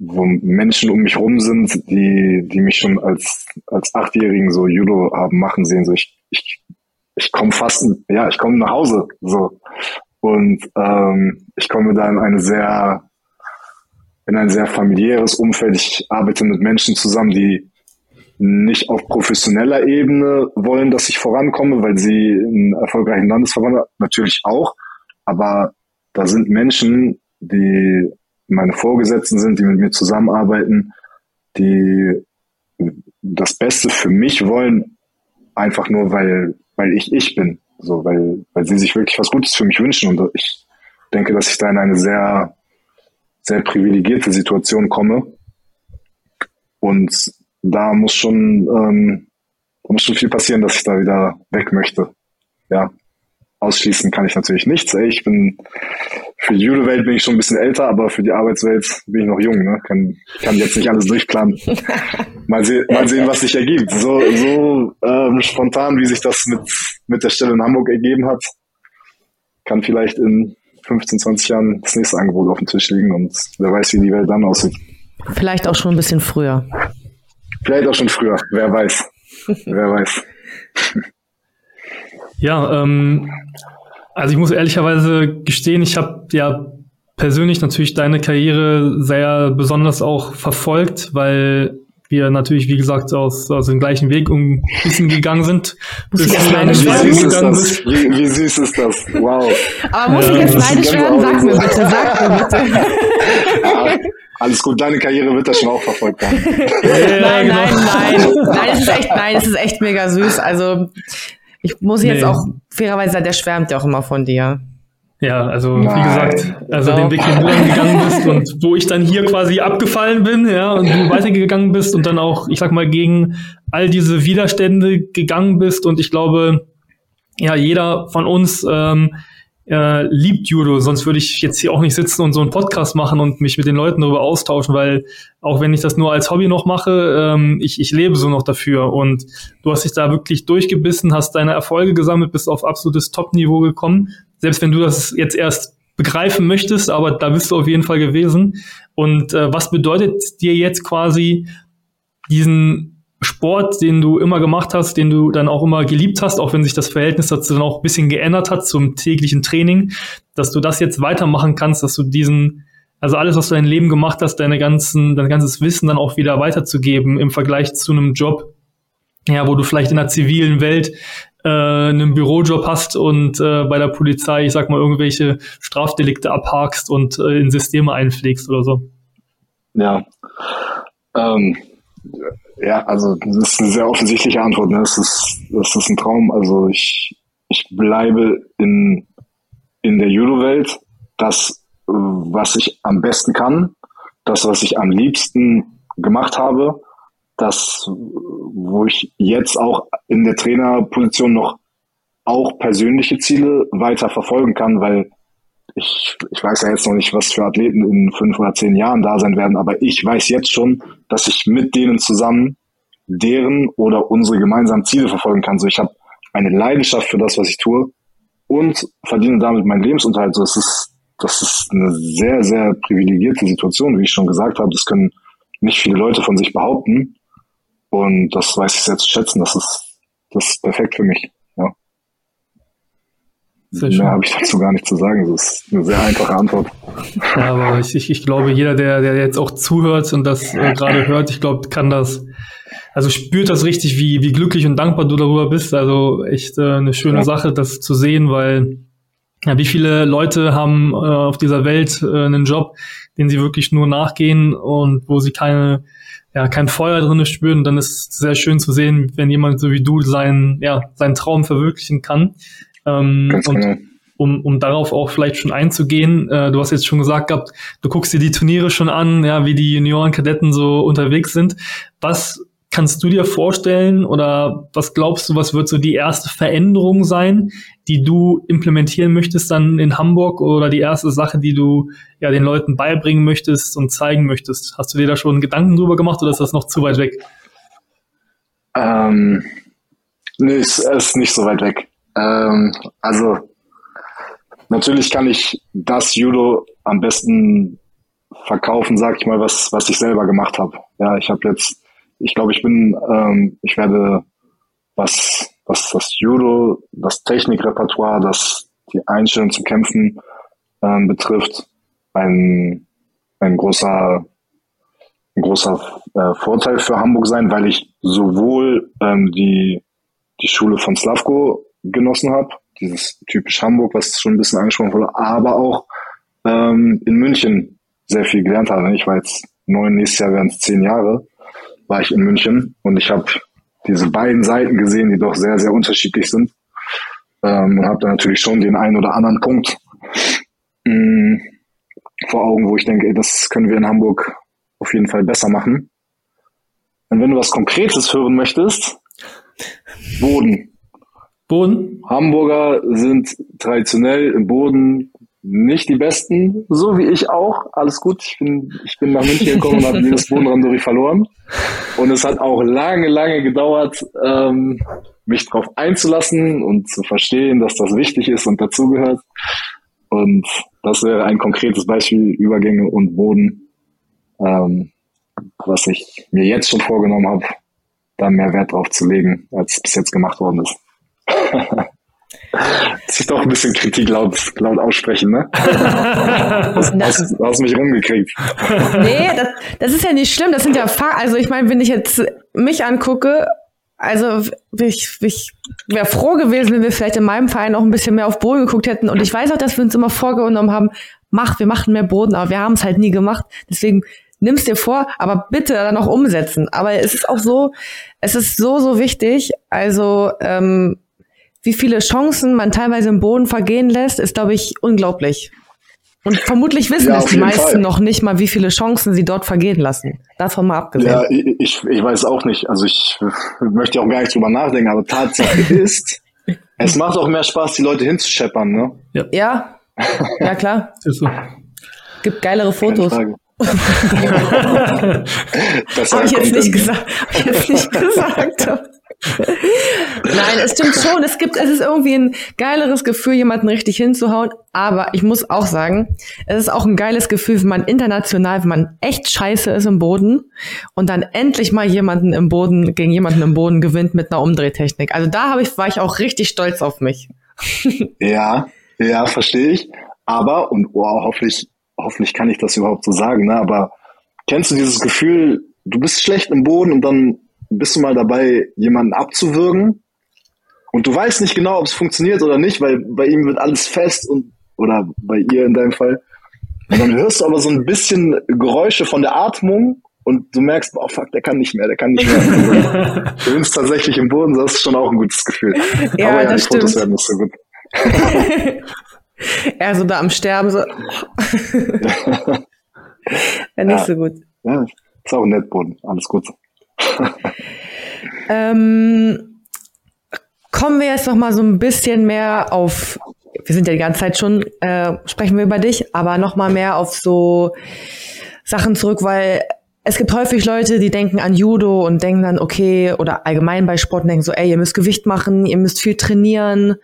wo Menschen um mich rum sind, die, die mich schon als, als Achtjährigen so Judo haben machen sehen. So ich, ich, ich komme fast, ja, ich komme nach Hause. So. Und ähm, ich komme da in eine sehr, in ein sehr familiäres Umfeld. Ich arbeite mit Menschen zusammen, die nicht auf professioneller Ebene wollen, dass ich vorankomme, weil sie einen erfolgreichen Landesverband natürlich auch. Aber da sind Menschen, die meine Vorgesetzten sind, die mit mir zusammenarbeiten, die das Beste für mich wollen, einfach nur weil, weil ich ich bin. So, weil, weil sie sich wirklich was Gutes für mich wünschen. Und ich denke, dass ich da in eine sehr, sehr privilegierte Situation komme. Und da muss schon, ähm, da muss schon viel passieren, dass ich da wieder weg möchte. Ja ausschließen kann ich natürlich nichts. Ey, ich bin für die Judo-Welt bin ich schon ein bisschen älter, aber für die Arbeitswelt bin ich noch jung. Ne? Kann, kann jetzt nicht alles durchplanen. Mal, se mal sehen, was sich ergibt. So, so ähm, spontan, wie sich das mit, mit der Stelle in Hamburg ergeben hat, kann vielleicht in 15, 20 Jahren das nächste Angebot auf dem Tisch liegen und wer weiß, wie die Welt dann aussieht. Vielleicht auch schon ein bisschen früher. Vielleicht auch schon früher, wer weiß. wer weiß. Ja, ähm, also ich muss ehrlicherweise gestehen, ich habe ja persönlich natürlich deine Karriere sehr besonders auch verfolgt, weil wir natürlich, wie gesagt, aus, aus dem gleichen Weg um ein bisschen gegangen sind. Muss ich jetzt neidisch werden? Wie, wie, süß ist das? Wow. Aber muss ja, ich jetzt neidisch werden? Sag mir bitte, sag mir bitte. Alles gut, deine Karriere wird das schon auch verfolgt haben. Ja, nein, genau. nein, nein. Nein, es ist echt, nein, es ist echt mega süß. Also ich muss jetzt nee. auch fairerweise sagen, der schwärmt ja auch immer von dir. Ja, also Nein. wie gesagt, also Doch. den Weg, den du dann gegangen bist und wo ich dann hier quasi abgefallen bin, ja, und du weitergegangen bist und dann auch, ich sag mal, gegen all diese Widerstände gegangen bist und ich glaube, ja, jeder von uns ähm, äh, liebt Judo, sonst würde ich jetzt hier auch nicht sitzen und so einen Podcast machen und mich mit den Leuten darüber austauschen, weil auch wenn ich das nur als Hobby noch mache, ähm, ich, ich lebe so noch dafür und du hast dich da wirklich durchgebissen, hast deine Erfolge gesammelt, bist auf absolutes Top-Niveau gekommen, selbst wenn du das jetzt erst begreifen möchtest, aber da bist du auf jeden Fall gewesen. Und äh, was bedeutet dir jetzt quasi diesen Sport, den du immer gemacht hast, den du dann auch immer geliebt hast, auch wenn sich das Verhältnis dazu dann auch ein bisschen geändert hat zum täglichen Training, dass du das jetzt weitermachen kannst, dass du diesen, also alles, was du dein Leben gemacht hast, deine ganzen, dein ganzes Wissen dann auch wieder weiterzugeben im Vergleich zu einem Job, ja, wo du vielleicht in der zivilen Welt äh, einen Bürojob hast und äh, bei der Polizei, ich sag mal, irgendwelche Strafdelikte abhakst und äh, in Systeme einpflegst oder so. Ja. Ähm ja, also das ist eine sehr offensichtliche Antwort. Ne? Das, ist, das ist ein Traum. Also ich, ich bleibe in, in der Judo-Welt. Das, was ich am besten kann, das, was ich am liebsten gemacht habe, das, wo ich jetzt auch in der Trainerposition noch auch persönliche Ziele weiter verfolgen kann, weil ich, ich weiß ja jetzt noch nicht, was für Athleten in fünf oder zehn Jahren da sein werden, aber ich weiß jetzt schon, dass ich mit denen zusammen deren oder unsere gemeinsamen Ziele verfolgen kann. So, ich habe eine Leidenschaft für das, was ich tue und verdiene damit meinen Lebensunterhalt. So, das ist, das ist eine sehr, sehr privilegierte Situation, wie ich schon gesagt habe. Das können nicht viele Leute von sich behaupten. Und das weiß ich sehr zu schätzen. Das ist, das ist perfekt für mich. Sehr Mehr habe ich dazu gar nicht zu sagen. Das ist eine sehr einfache Antwort. Ja, aber ich, ich, ich glaube, jeder, der, der jetzt auch zuhört und das äh, gerade hört, ich glaube, kann das, also spürt das richtig, wie, wie glücklich und dankbar du darüber bist. Also echt äh, eine schöne ja. Sache, das zu sehen, weil ja, wie viele Leute haben äh, auf dieser Welt äh, einen Job, den sie wirklich nur nachgehen und wo sie keine, ja, kein Feuer drin spüren. Und dann ist es sehr schön zu sehen, wenn jemand so wie du seinen, ja, seinen Traum verwirklichen kann. Ähm, Ganz und genau. um, um darauf auch vielleicht schon einzugehen, äh, du hast jetzt schon gesagt gehabt, du guckst dir die Turniere schon an, ja, wie die Junioren-Kadetten so unterwegs sind. Was kannst du dir vorstellen oder was glaubst du, was wird so die erste Veränderung sein, die du implementieren möchtest dann in Hamburg oder die erste Sache, die du ja den Leuten beibringen möchtest und zeigen möchtest? Hast du dir da schon Gedanken drüber gemacht oder ist das noch zu weit weg? Ähm, nee, es ist nicht so weit weg. Ähm, also natürlich kann ich das Judo am besten verkaufen, sag ich mal, was, was ich selber gemacht habe. Ja, ich habe jetzt, ich glaube, ich bin, ähm, ich werde, was, was das Judo, das Technikrepertoire, das die Einstellung zu kämpfen ähm, betrifft, ein, ein großer, ein großer äh, Vorteil für Hamburg sein, weil ich sowohl ähm, die, die Schule von Slavko genossen habe, dieses typisch Hamburg, was schon ein bisschen angesprochen wurde, aber auch ähm, in München sehr viel gelernt habe. Ich war jetzt neun, nächstes Jahr wären es zehn Jahre, war ich in München und ich habe diese beiden Seiten gesehen, die doch sehr, sehr unterschiedlich sind. Ähm, und habe da natürlich schon den einen oder anderen Punkt mh, mm, vor Augen, wo ich denke, ey, das können wir in Hamburg auf jeden Fall besser machen. Und wenn du was Konkretes hören möchtest, Boden. Boden? Hamburger sind traditionell im Boden nicht die Besten, so wie ich auch. Alles gut. Ich bin, ich bin nach München gekommen und habe dieses Bodenrandori verloren. Und es hat auch lange, lange gedauert, ähm, mich darauf einzulassen und zu verstehen, dass das wichtig ist und dazugehört. Und das wäre ein konkretes Beispiel Übergänge und Boden, ähm, was ich mir jetzt schon vorgenommen habe, da mehr Wert drauf zu legen, als bis jetzt gemacht worden ist. sich doch ein bisschen Kritik laut, laut aussprechen, ne? hast, hast, hast mich rumgekriegt. Nee, das, das ist ja nicht schlimm. Das sind ja Fakten. Also ich meine, wenn ich jetzt mich angucke, also ich, ich wäre froh gewesen, wenn wir vielleicht in meinem Verein auch ein bisschen mehr auf Boden geguckt hätten. Und ich weiß auch, dass wir uns immer vorgenommen haben, mach, wir machen mehr Boden, aber wir haben es halt nie gemacht. Deswegen nimm's dir vor, aber bitte dann auch umsetzen. Aber es ist auch so, es ist so, so wichtig. Also ähm, wie viele Chancen man teilweise im Boden vergehen lässt, ist, glaube ich, unglaublich. Und vermutlich wissen ja, es die meisten Fall. noch nicht mal, wie viele Chancen sie dort vergehen lassen. Davon mal abgesehen. Ja, ich, ich weiß auch nicht. Also ich möchte auch gar nicht drüber nachdenken, aber Tatsache ist, es macht auch mehr Spaß, die Leute hinzuscheppern, ne? Ja. Ja, ja klar. Ist so. Gibt geilere Fotos. Habe ich jetzt nicht gesagt. Hab ich jetzt nicht gesagt. Nein, es stimmt schon. Es gibt, es ist irgendwie ein geileres Gefühl, jemanden richtig hinzuhauen. Aber ich muss auch sagen, es ist auch ein geiles Gefühl, wenn man international, wenn man echt scheiße ist im Boden und dann endlich mal jemanden im Boden, gegen jemanden im Boden gewinnt mit einer Umdrehtechnik. Also da habe ich, war ich auch richtig stolz auf mich. ja, ja, verstehe ich. Aber, und wow, hoffentlich, hoffentlich kann ich das überhaupt so sagen, ne? Aber kennst du dieses Gefühl, du bist schlecht im Boden und dann bist du mal dabei, jemanden abzuwürgen und du weißt nicht genau, ob es funktioniert oder nicht, weil bei ihm wird alles fest und oder bei ihr in deinem Fall. Und dann hörst du aber so ein bisschen Geräusche von der Atmung und du merkst, oh fuck, der kann nicht mehr, der kann nicht mehr. du nimmst tatsächlich im Boden, das ist schon auch ein gutes Gefühl. Ja, aber ja, die stimmt. Fotos werden nicht so gut. er so da am Sterben, so. ja, nicht ja. so gut. Ja, ist auch nett, Boden. Alles gut ähm, kommen wir jetzt noch mal so ein bisschen mehr auf, wir sind ja die ganze Zeit schon, äh, sprechen wir über dich, aber noch mal mehr auf so Sachen zurück, weil es gibt häufig Leute, die denken an Judo und denken dann, okay, oder allgemein bei Sport denken so, ey, ihr müsst Gewicht machen, ihr müsst viel trainieren.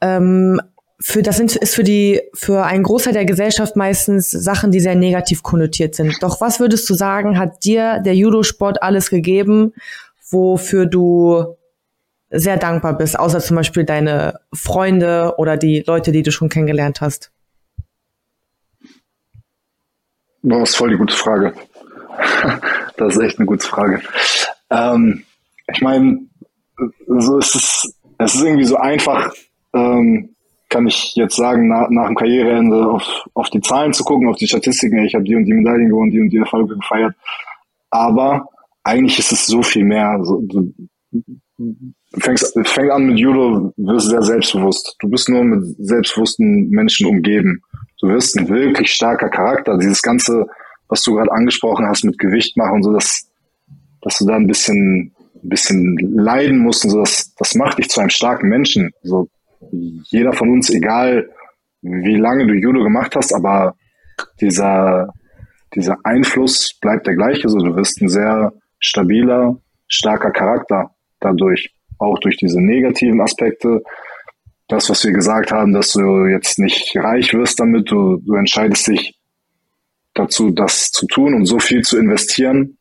Ähm, für das sind, ist für die für einen Großteil der Gesellschaft meistens Sachen, die sehr negativ konnotiert sind. Doch was würdest du sagen, hat dir der Judo-Sport alles gegeben, wofür du sehr dankbar bist, außer zum Beispiel deine Freunde oder die Leute, die du schon kennengelernt hast? Das ist voll die gute Frage. das ist echt eine gute Frage. Ähm, ich meine, so ist es, es ist irgendwie so einfach, ähm, kann ich jetzt sagen, nach, nach dem Karriereende auf, auf die Zahlen zu gucken, auf die Statistiken, ich habe die und die Medaillen gewonnen, die und die Erfolge gefeiert. Aber eigentlich ist es so viel mehr. Also, du, fängst, fängst an mit Judo, wirst sehr selbstbewusst. Du bist nur mit selbstbewussten Menschen umgeben. Du wirst ein wirklich starker Charakter. Dieses ganze, was du gerade angesprochen hast mit Gewicht machen so, dass, dass du da ein bisschen, ein bisschen leiden musst und so, das, das macht dich zu einem starken Menschen. So, jeder von uns, egal wie lange du Judo gemacht hast, aber dieser, dieser Einfluss bleibt der gleiche. Also du wirst ein sehr stabiler, starker Charakter dadurch, auch durch diese negativen Aspekte. Das, was wir gesagt haben, dass du jetzt nicht reich wirst damit, du, du entscheidest dich dazu, das zu tun und so viel zu investieren,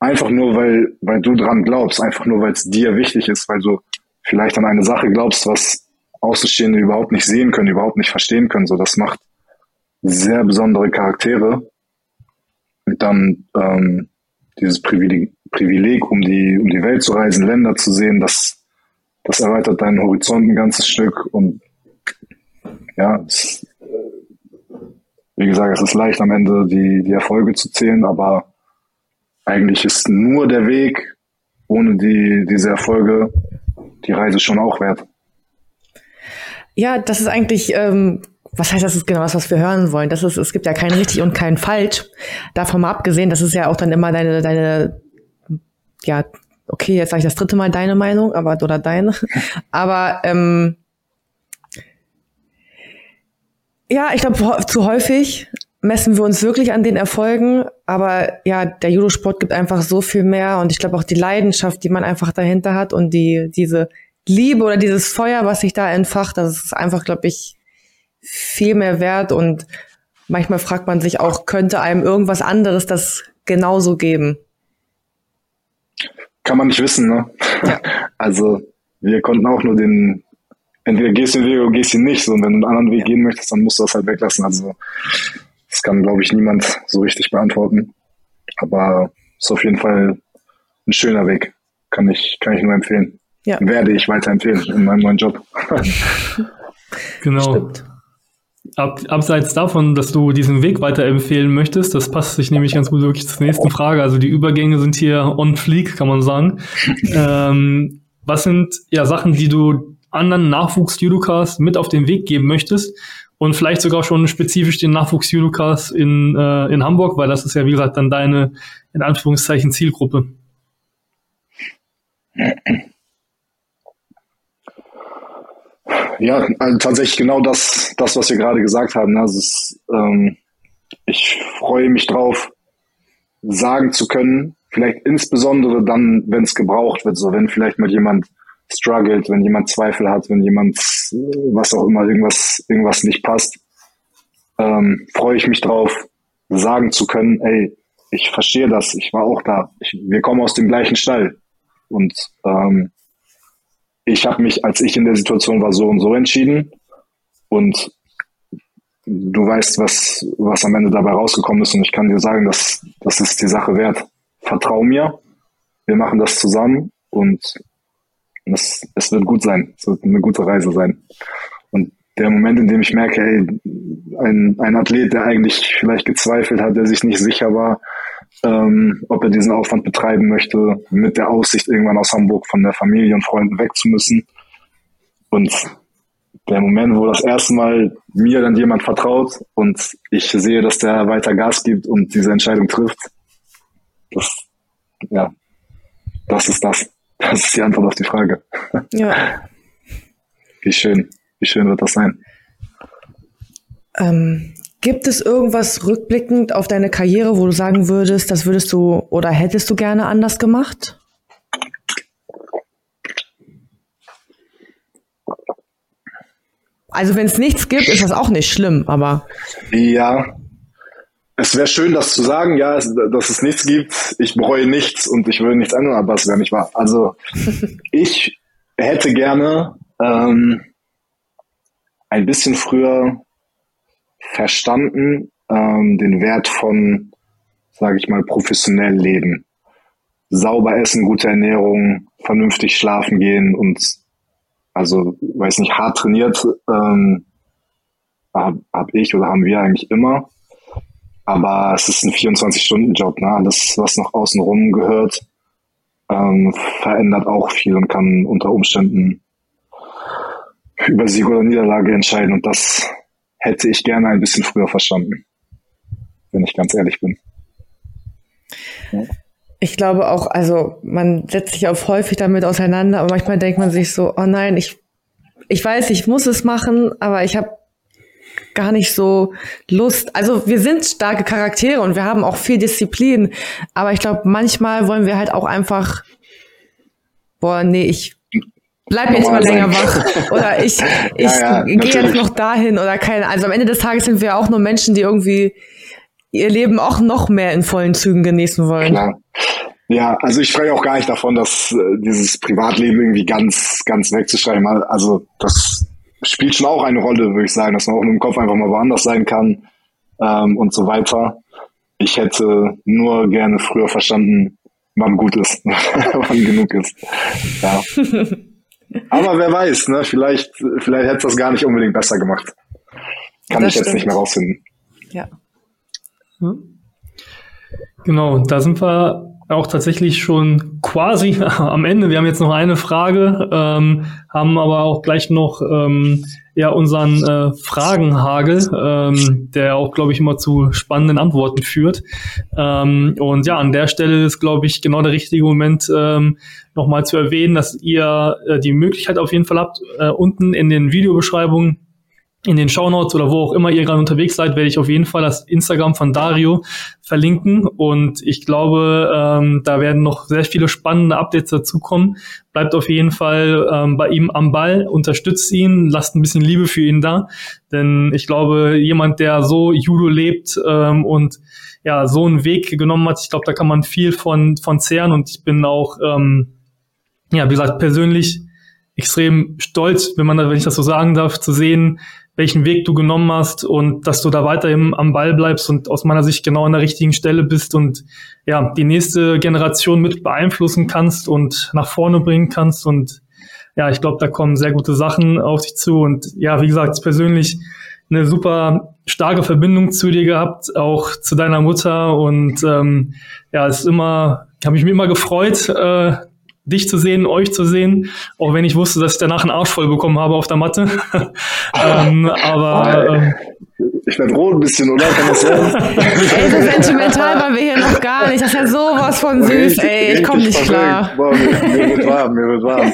einfach nur, weil, weil du dran glaubst, einfach nur, weil es dir wichtig ist, weil du vielleicht an eine Sache glaubst, was Außenstehende überhaupt nicht sehen können, überhaupt nicht verstehen können. So, das macht sehr besondere Charaktere. Und dann ähm, dieses Privileg, Privileg, um die, um die Welt zu reisen, Länder zu sehen, das, das erweitert deinen Horizont ein ganzes Stück. Und ja, es, wie gesagt, es ist leicht am Ende die, die Erfolge zu zählen, aber eigentlich ist nur der Weg ohne die, diese Erfolge die Reise schon auch wert. Ja, das ist eigentlich, ähm, was heißt das ist genau das, was wir hören wollen. Das ist, es gibt ja kein richtig und kein falsch. Davon mal abgesehen, das ist ja auch dann immer deine, deine, ja, okay, jetzt sage ich das dritte Mal deine Meinung, aber oder deine. Aber ähm, ja, ich glaube, zu häufig messen wir uns wirklich an den Erfolgen, aber ja, der Judosport gibt einfach so viel mehr und ich glaube auch die Leidenschaft, die man einfach dahinter hat und die diese Liebe oder dieses Feuer, was sich da entfacht, das ist einfach, glaube ich, viel mehr wert und manchmal fragt man sich auch, könnte einem irgendwas anderes das genauso geben? Kann man nicht wissen, ne? Ja. Also wir konnten auch nur den, entweder gehst du den Weg oder gehst ihn nicht. So, und wenn du einen anderen Weg gehen möchtest, dann musst du das halt weglassen. Also das kann, glaube ich, niemand so richtig beantworten. Aber es ist auf jeden Fall ein schöner Weg. Kann ich, kann ich nur empfehlen. Ja. Werde ich weiterempfehlen in meinem neuen Job. genau. Ab, abseits davon, dass du diesen Weg weiterempfehlen möchtest, das passt sich nämlich ganz gut wirklich zur nächsten Frage. Also die Übergänge sind hier on fleek, kann man sagen. ähm, was sind ja Sachen, die du anderen Nachwuchs-Judokas mit auf den Weg geben möchtest, und vielleicht sogar schon spezifisch den Nachwuchs Judokas in, äh, in Hamburg, weil das ist ja, wie gesagt, dann deine, in Anführungszeichen, Zielgruppe. Ja, also tatsächlich genau das, das, was wir gerade gesagt haben. Also es, ähm, ich freue mich drauf, sagen zu können, vielleicht insbesondere dann, wenn es gebraucht wird, so wenn vielleicht mal jemand struggelt, wenn jemand Zweifel hat, wenn jemand, was auch immer, irgendwas, irgendwas nicht passt, ähm, freue ich mich drauf, sagen zu können, ey, ich verstehe das, ich war auch da, ich, wir kommen aus dem gleichen Stall. Und ähm, ich habe mich, als ich in der Situation war, so und so entschieden. Und du weißt, was, was am Ende dabei rausgekommen ist. Und ich kann dir sagen, dass das ist die Sache wert. Vertrau mir, wir machen das zusammen und es, es wird gut sein. Es wird eine gute Reise sein. Und der Moment, in dem ich merke, ey, ein, ein Athlet, der eigentlich vielleicht gezweifelt hat, der sich nicht sicher war, ähm, ob er diesen Aufwand betreiben möchte, mit der Aussicht, irgendwann aus Hamburg von der Familie und Freunden weg zu müssen. Und der Moment, wo das erste Mal mir dann jemand vertraut und ich sehe, dass der weiter Gas gibt und diese Entscheidung trifft, das, ja, das ist das. Das ist die Antwort auf die Frage. Ja. Wie schön, wie schön wird das sein? Ähm, gibt es irgendwas rückblickend auf deine Karriere, wo du sagen würdest, das würdest du oder hättest du gerne anders gemacht? Also wenn es nichts gibt, ist das auch nicht schlimm, aber. Ja, es wäre schön, das zu sagen, ja, es, dass es nichts gibt. Ich bereue nichts und ich will nichts ändern, aber es wäre nicht wahr. Also ich hätte gerne ähm, ein bisschen früher verstanden ähm, den Wert von, sage ich mal, professionell leben. Sauber essen, gute Ernährung, vernünftig schlafen gehen und also, weiß nicht, hart trainiert ähm, habe hab ich oder haben wir eigentlich immer. Aber es ist ein 24-Stunden-Job. Ne? Alles, was noch außenrum gehört, ähm, verändert auch viel und kann unter Umständen über Sieg oder Niederlage entscheiden. Und das hätte ich gerne ein bisschen früher verstanden, wenn ich ganz ehrlich bin. Ja. Ich glaube auch, also man setzt sich auch häufig damit auseinander, aber manchmal denkt man sich so, oh nein, ich, ich weiß, ich muss es machen, aber ich habe gar nicht so Lust. Also wir sind starke Charaktere und wir haben auch viel Disziplin. Aber ich glaube, manchmal wollen wir halt auch einfach, boah, nee, ich bleib jetzt mal länger wach. Oder ich, ich ja, ja, gehe jetzt noch dahin oder keine. Also am Ende des Tages sind wir auch nur Menschen, die irgendwie ihr Leben auch noch mehr in vollen Zügen genießen wollen. Klar. Ja, also ich spreche auch gar nicht davon, dass äh, dieses Privatleben irgendwie ganz, ganz wegzuschreiben. Also das spielt schon auch eine Rolle, würde ich sagen, dass man auch im Kopf einfach mal woanders sein kann ähm, und so weiter. Ich hätte nur gerne früher verstanden, wann gut ist, wann genug ist. Ja. Aber wer weiß, ne? Vielleicht, vielleicht hätte es das gar nicht unbedingt besser gemacht. Kann das ich stimmt. jetzt nicht mehr rausfinden. Ja. Genau, da sind wir auch tatsächlich schon quasi am Ende. Wir haben jetzt noch eine Frage, ähm, haben aber auch gleich noch ähm, ja unseren äh, Fragenhagel, ähm, der auch, glaube ich, immer zu spannenden Antworten führt. Ähm, und ja, an der Stelle ist, glaube ich, genau der richtige Moment, ähm, nochmal zu erwähnen, dass ihr äh, die Möglichkeit auf jeden Fall habt, äh, unten in den Videobeschreibungen in den Shownotes oder wo auch immer ihr gerade unterwegs seid, werde ich auf jeden Fall das Instagram von Dario verlinken. Und ich glaube, ähm, da werden noch sehr viele spannende Updates dazukommen. Bleibt auf jeden Fall ähm, bei ihm am Ball, unterstützt ihn, lasst ein bisschen Liebe für ihn da. Denn ich glaube, jemand, der so Judo lebt ähm, und ja, so einen Weg genommen hat, ich glaube, da kann man viel von, von zehren. Und ich bin auch, ähm, ja, wie gesagt, persönlich extrem stolz, wenn man, wenn ich das so sagen darf, zu sehen, welchen Weg du genommen hast und dass du da weiterhin am Ball bleibst und aus meiner Sicht genau an der richtigen Stelle bist und ja, die nächste Generation mit beeinflussen kannst und nach vorne bringen kannst. Und ja, ich glaube, da kommen sehr gute Sachen auf dich zu. Und ja, wie gesagt, persönlich eine super starke Verbindung zu dir gehabt, auch zu deiner Mutter. Und ähm, ja, ist immer, habe ich mich immer gefreut, äh, dich zu sehen, euch zu sehen, auch wenn ich wusste, dass ich danach einen Arsch voll bekommen habe auf der Matte. ähm, aber ähm, ich werde rot ein bisschen, oder? Kann das sein? ey, so sentimental waren wir hier noch gar nicht. Das ist ja sowas von süß, ey. Ich komme nicht klar. Boah, mir, mir, wird warm, mir wird warm.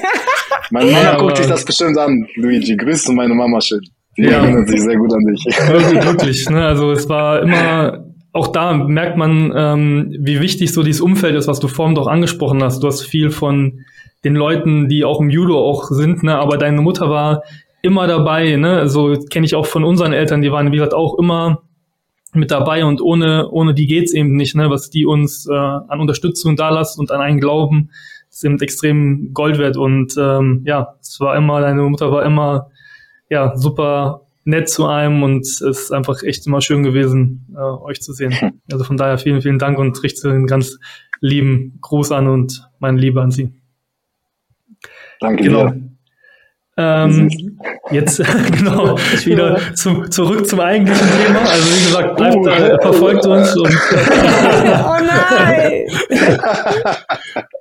Meine Mama ja, guckt sich das bestimmt an, Luigi. Grüßt du meine Mama schön. Die ja. erinnert sich sehr gut an dich. Wirklich, wirklich. Ne? Also es war immer auch da merkt man, ähm, wie wichtig so dieses Umfeld ist, was du vorhin doch angesprochen hast. Du hast viel von den Leuten, die auch im Judo auch sind, ne? aber deine Mutter war immer dabei. Ne? So kenne ich auch von unseren Eltern, die waren, wie gesagt, auch immer mit dabei und ohne, ohne die geht's eben nicht, ne? was die uns äh, an Unterstützung da lassen und an einen Glauben, sind extrem Gold wert. Und ähm, ja, es war immer, deine Mutter war immer ja super nett zu einem und es ist einfach echt immer schön gewesen, äh, euch zu sehen. Also von daher vielen, vielen Dank und richte einen ganz lieben Gruß an und meine Liebe an Sie. Danke genau. dir. Ähm, jetzt genau wieder zu, zurück zum eigentlichen Thema. Also wie gesagt, bleibt uh. äh, verfolgt uns und oh nein!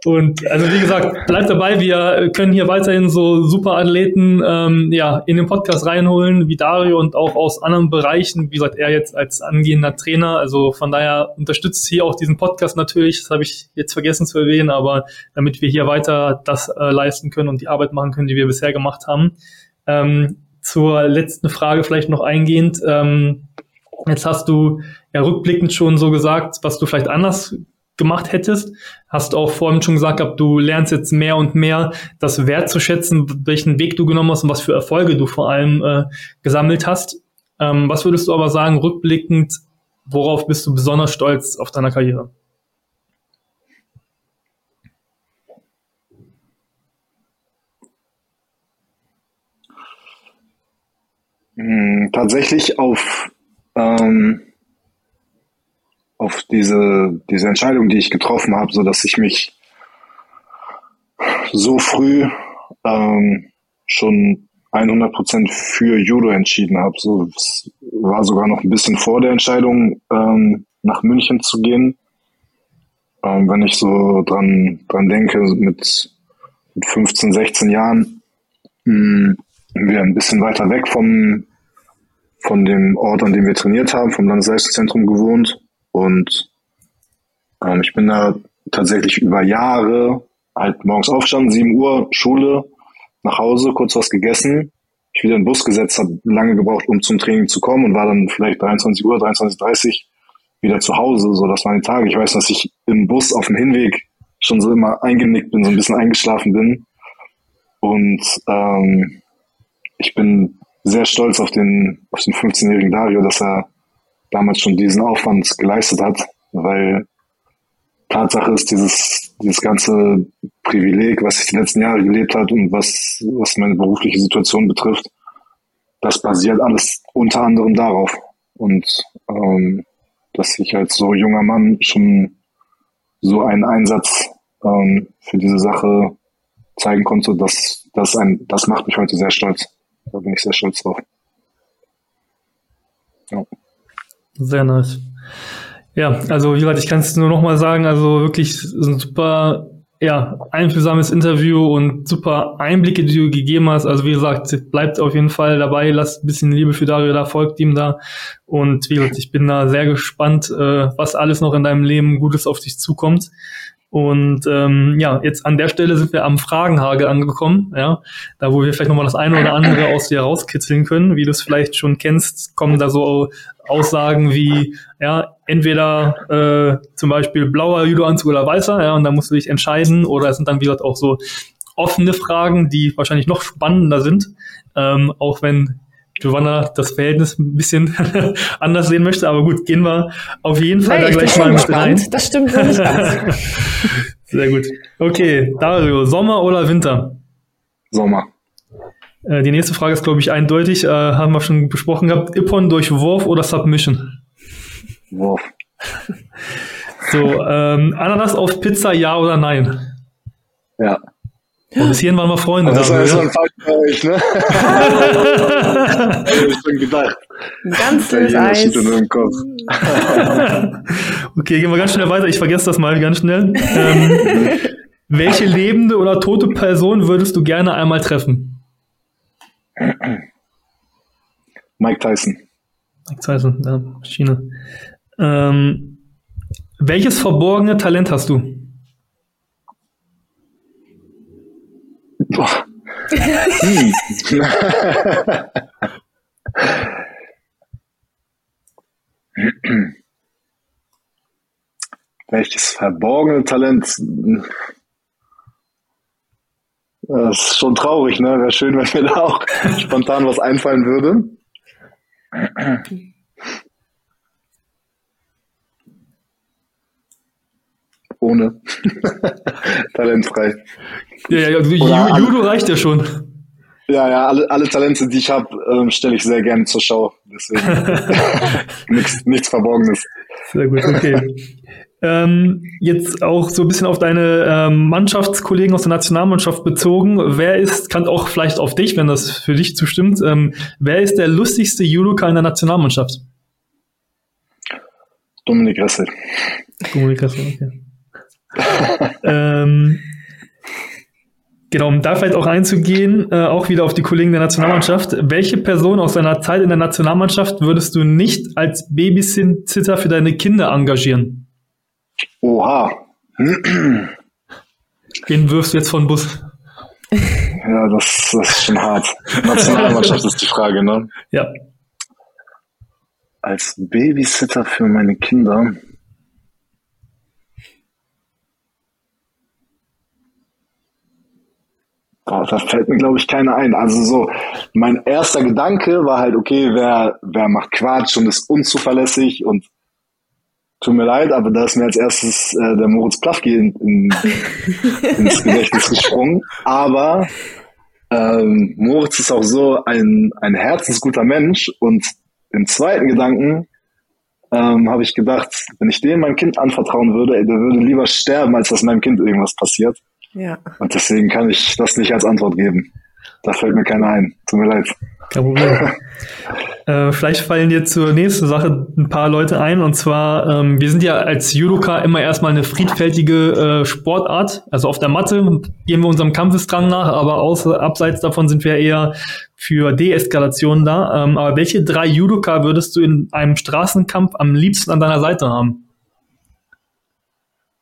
und also wie gesagt, bleibt dabei. Wir können hier weiterhin so super Athleten ähm, ja in den Podcast reinholen, wie Dario und auch aus anderen Bereichen. Wie gesagt, er jetzt als angehender Trainer. Also von daher unterstützt hier auch diesen Podcast natürlich. Das habe ich jetzt vergessen zu erwähnen, aber damit wir hier weiter das äh, leisten können und die Arbeit machen können, die wir bisher gemacht haben haben. Ähm, zur letzten Frage vielleicht noch eingehend. Ähm, jetzt hast du ja rückblickend schon so gesagt, was du vielleicht anders gemacht hättest. Hast auch vorhin schon gesagt, ob du lernst jetzt mehr und mehr das wertzuschätzen, welchen Weg du genommen hast und was für Erfolge du vor allem äh, gesammelt hast. Ähm, was würdest du aber sagen, rückblickend, worauf bist du besonders stolz auf deiner Karriere? Tatsächlich auf, ähm, auf diese, diese Entscheidung, die ich getroffen habe, so dass ich mich so früh ähm, schon 100% für Judo entschieden habe. So, es war sogar noch ein bisschen vor der Entscheidung, ähm, nach München zu gehen. Ähm, wenn ich so dran, dran denke, mit, mit 15, 16 Jahren, mh, hm, wir ein bisschen weiter weg vom, von dem Ort, an dem wir trainiert haben, vom Landesleistungszentrum gewohnt. Und ähm, ich bin da tatsächlich über Jahre halt morgens aufstanden, 7 Uhr, Schule, nach Hause, kurz was gegessen, ich wieder in den Bus gesetzt, habe lange gebraucht, um zum Training zu kommen und war dann vielleicht 23 Uhr, 23.30 wieder zu Hause. So, das waren die Tage. Ich weiß, dass ich im Bus auf dem Hinweg schon so immer eingenickt bin, so ein bisschen eingeschlafen bin. Und ähm, ich bin sehr stolz auf den, auf den 15-jährigen Dario, dass er damals schon diesen Aufwand geleistet hat, weil Tatsache ist, dieses, dieses ganze Privileg, was ich die letzten Jahre gelebt hat und was, was meine berufliche Situation betrifft, das basiert alles unter anderem darauf. Und ähm, dass ich als so junger Mann schon so einen Einsatz ähm, für diese Sache zeigen konnte, das, das, ein, das macht mich heute sehr stolz. Da bin ich sehr stolz drauf. Ja. Sehr nice. Ja, also wie gesagt, ich kann es nur noch mal sagen, also wirklich ein super ja, einfühlsames Interview und super Einblicke, die du gegeben hast. Also wie gesagt, bleibt auf jeden Fall dabei, lasst ein bisschen Liebe für Dario da, folgt ihm da. Und wie gesagt, ich bin da sehr gespannt, äh, was alles noch in deinem Leben Gutes auf dich zukommt. Und ähm, ja, jetzt an der Stelle sind wir am Fragenhagel angekommen, ja, da wo wir vielleicht nochmal das eine oder andere aus dir rauskitzeln können. Wie du es vielleicht schon kennst, kommen da so Aussagen wie, ja, entweder äh, zum Beispiel blauer Judoanzug oder weißer, ja, und da musst du dich entscheiden, oder es sind dann, wie gesagt, auch so offene Fragen, die wahrscheinlich noch spannender sind, ähm, auch wenn Giovanna das Verhältnis ein bisschen anders sehen möchte. Aber gut, gehen wir auf jeden Fall nee, da gleich mal mit rein. Das stimmt nicht ganz. Sehr gut. Okay, Dario, Sommer oder Winter? Sommer. Äh, die nächste Frage ist, glaube ich, eindeutig. Äh, haben wir schon besprochen gehabt. Ippon durch Wurf oder Submission? Wurf. So, ähm, Ananas auf Pizza, ja oder nein? Ja. Und bis hierhin waren wir Freunde. Das war schon falsch bei euch, ne? Hab ich schon gedacht. Ganz Eis. okay, gehen wir ganz schnell weiter. Ich vergesse das mal ganz schnell. Ähm, welche lebende oder tote Person würdest du gerne einmal treffen? Mike Tyson. Mike Tyson, ja, China. Ähm, welches verborgene Talent hast du? Boah. Hm. Welches verborgene Talent? Das ist schon traurig, ne? Wäre schön, wenn mir da auch spontan was einfallen würde. Ohne. Talentfrei. Ja, ja, also Judo reicht ja schon. Ja, ja, alle, alle Talente, die ich habe, ähm, stelle ich sehr gerne zur Schau. Deswegen nichts, nichts Verborgenes. Sehr gut, okay. ähm, jetzt auch so ein bisschen auf deine ähm, Mannschaftskollegen aus der Nationalmannschaft bezogen. Wer ist, kann auch vielleicht auf dich, wenn das für dich zustimmt, ähm, wer ist der lustigste Judoka in der Nationalmannschaft? Dominik Ressel. Dominik Ressel, okay. Ähm, Genau, um da vielleicht auch einzugehen, äh, auch wieder auf die Kollegen der Nationalmannschaft. Welche Person aus deiner Zeit in der Nationalmannschaft würdest du nicht als Babysitter für deine Kinder engagieren? Oha. Wen wirfst du jetzt von Bus? Ja, das, das ist schon hart. Nationalmannschaft ist die Frage, ne? Ja. Als Babysitter für meine Kinder. Boah, da fällt mir, glaube ich, keiner ein. Also so, mein erster Gedanke war halt, okay, wer, wer macht Quatsch und ist unzuverlässig und tut mir leid, aber da ist mir als erstes äh, der Moritz Plafki in, in, ins Gedächtnis gesprungen. Aber ähm, Moritz ist auch so ein, ein herzensguter Mensch und im zweiten Gedanken ähm, habe ich gedacht, wenn ich dem mein Kind anvertrauen würde, ey, der würde lieber sterben, als dass meinem Kind irgendwas passiert. Ja. Und deswegen kann ich das nicht als Antwort geben. Da fällt mir keiner ein. Tut mir leid. Kein Problem. äh, vielleicht fallen dir zur nächsten Sache ein paar Leute ein. Und zwar, ähm, wir sind ja als Judoka immer erstmal eine friedfertige äh, Sportart. Also auf der Matte gehen wir unserem Kampfesdrang nach, aber außer, abseits davon sind wir eher für Deeskalation da. Ähm, aber welche drei Judoka würdest du in einem Straßenkampf am liebsten an deiner Seite haben?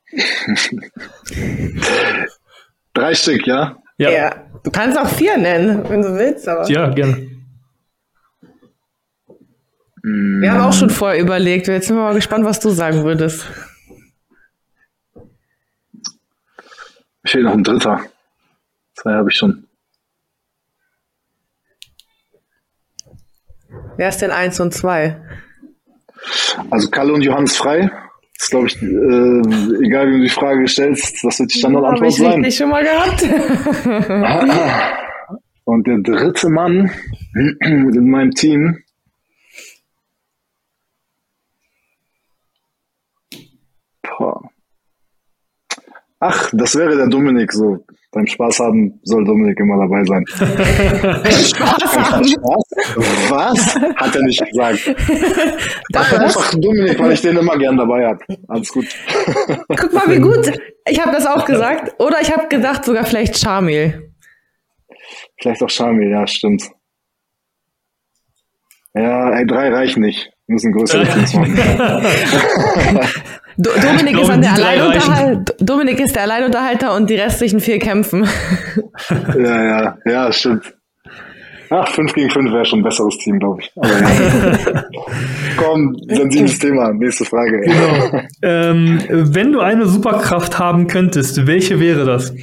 Drei Stück, ja? ja? Ja. Du kannst auch vier nennen, wenn du willst, aber. Ja, gerne. Wir haben auch schon vorher überlegt. Jetzt sind wir mal gespannt, was du sagen würdest. Ich fehlt noch ein dritter. Zwei habe ich schon. Wer ist denn eins und zwei? Also Kalle und Johannes frei. Das ist, glaube ich, äh, egal wie du die Frage stellst, das wird die Standardantwort ja, sein. Habe ich schon mal gehabt. und der dritte Mann in meinem Team. Boah. Ach, das wäre der Dominik so. Beim Spaß haben soll Dominik immer dabei sein. Spaß haben? Spaß? Was? Hat er nicht gesagt. Ach, einfach Dominik, weil ich den immer gern dabei habe. Alles gut. Guck mal, wie gut. Ich habe das auch gesagt. Oder ich habe gesagt, sogar vielleicht Charmil. Vielleicht auch Charmil, ja, stimmt. Ja, ey, drei reichen nicht. Wir müssen größere Teams machen. Do Dominik, glaube, ist der Alleinunterhalt Dominik ist der Alleinunterhalter und die restlichen vier kämpfen. Ja, ja, ja, stimmt. Ach, 5 gegen 5 wäre schon ein besseres Team, glaube ich. Ja. Komm, sensibles Thema. Nächste Frage. Genau. Ähm, wenn du eine Superkraft haben könntest, welche wäre das?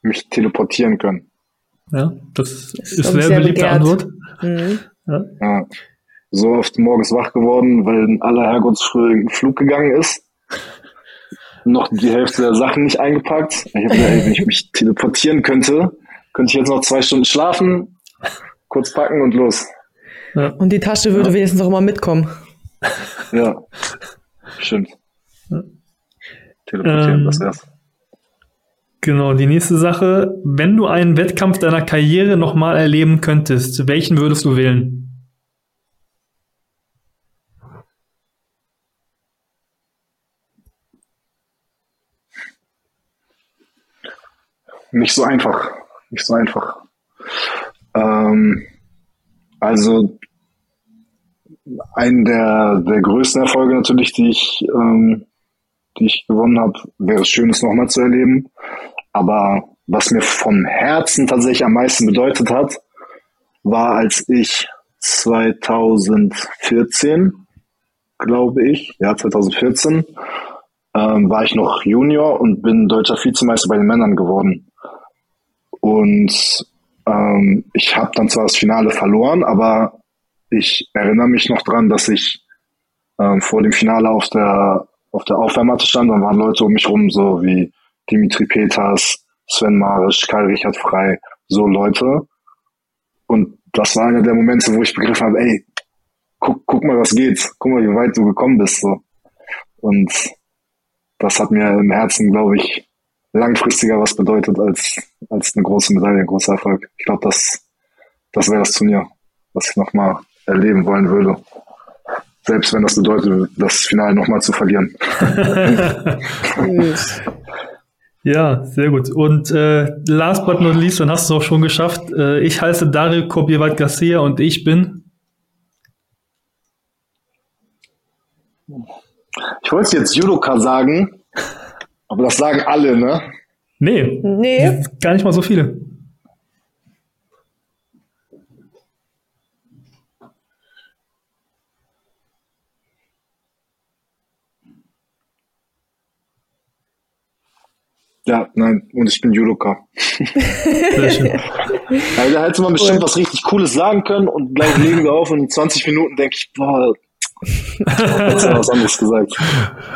Mich teleportieren können. Ja, das, das ist, eine sehr beliebte Antwort. Mhm. Ja. ja so oft morgens wach geworden, weil in aller Herrgottsfrüh ein Flug gegangen ist. Noch die Hälfte der Sachen nicht eingepackt. Ich habe gedacht, wenn ich mich teleportieren könnte, könnte ich jetzt noch zwei Stunden schlafen, kurz packen und los. Ja. Und die Tasche würde ja. wenigstens auch immer mitkommen. Ja, stimmt. Teleportieren, ähm, das wär's. Genau, die nächste Sache. Wenn du einen Wettkampf deiner Karriere nochmal erleben könntest, welchen würdest du wählen? Nicht so einfach. Nicht so einfach. Ähm, also ein der, der größten Erfolge natürlich, die ich, ähm, die ich gewonnen habe, wäre es schön, es nochmal zu erleben. Aber was mir vom Herzen tatsächlich am meisten bedeutet hat, war, als ich 2014, glaube ich, ja, 2014, ähm, war ich noch Junior und bin deutscher Vizemeister bei den Männern geworden. Und ähm, ich habe dann zwar das Finale verloren, aber ich erinnere mich noch dran, dass ich ähm, vor dem Finale auf der auf der Aufwärmmatte stand und waren Leute um mich rum, so wie Dimitri Peters, Sven Marisch, Karl Richard Frei, so Leute. Und das war einer der Momente, wo ich begriffen habe, ey, guck, guck mal, was geht. Guck mal, wie weit du gekommen bist. So. Und das hat mir im Herzen, glaube ich, langfristiger was bedeutet als, als eine große Medaille, ein großer Erfolg. Ich glaube, das, das wäre das Turnier, was ich nochmal erleben wollen würde. Selbst wenn das bedeutet, das Finale nochmal zu verlieren. ja, sehr gut. Und äh, last but not least, dann hast du es auch schon geschafft. Äh, ich heiße Dario Kobiewald Garcia und ich bin. Ich wollte jetzt Judoka sagen, aber das sagen alle, ne? Nee. Nee. Gar nicht mal so viele. Ja, nein, und ich bin Judoka. Sehr schön. Also, da hätte man bestimmt was richtig Cooles sagen können und gleich legen wir auf und in 20 Minuten denke ich, boah, Jetzt was anderes gesagt.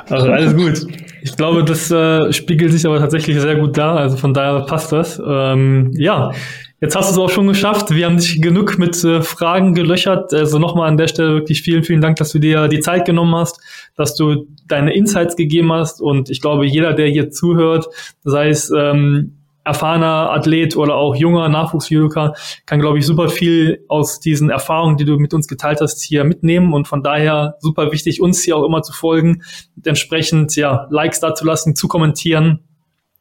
Also alles gut. Ich glaube, das äh, spiegelt sich aber tatsächlich sehr gut da. Also von daher passt das. Ähm, ja, jetzt hast du es auch schon geschafft. Wir haben dich genug mit äh, Fragen gelöchert. Also nochmal an der Stelle wirklich vielen, vielen Dank, dass du dir die Zeit genommen hast, dass du deine Insights gegeben hast. Und ich glaube, jeder, der hier zuhört, sei es ähm, erfahrener Athlet oder auch junger Nachwuchsjudoka kann, glaube ich, super viel aus diesen Erfahrungen, die du mit uns geteilt hast, hier mitnehmen und von daher super wichtig, uns hier auch immer zu folgen entsprechend, ja, Likes da zu lassen, zu kommentieren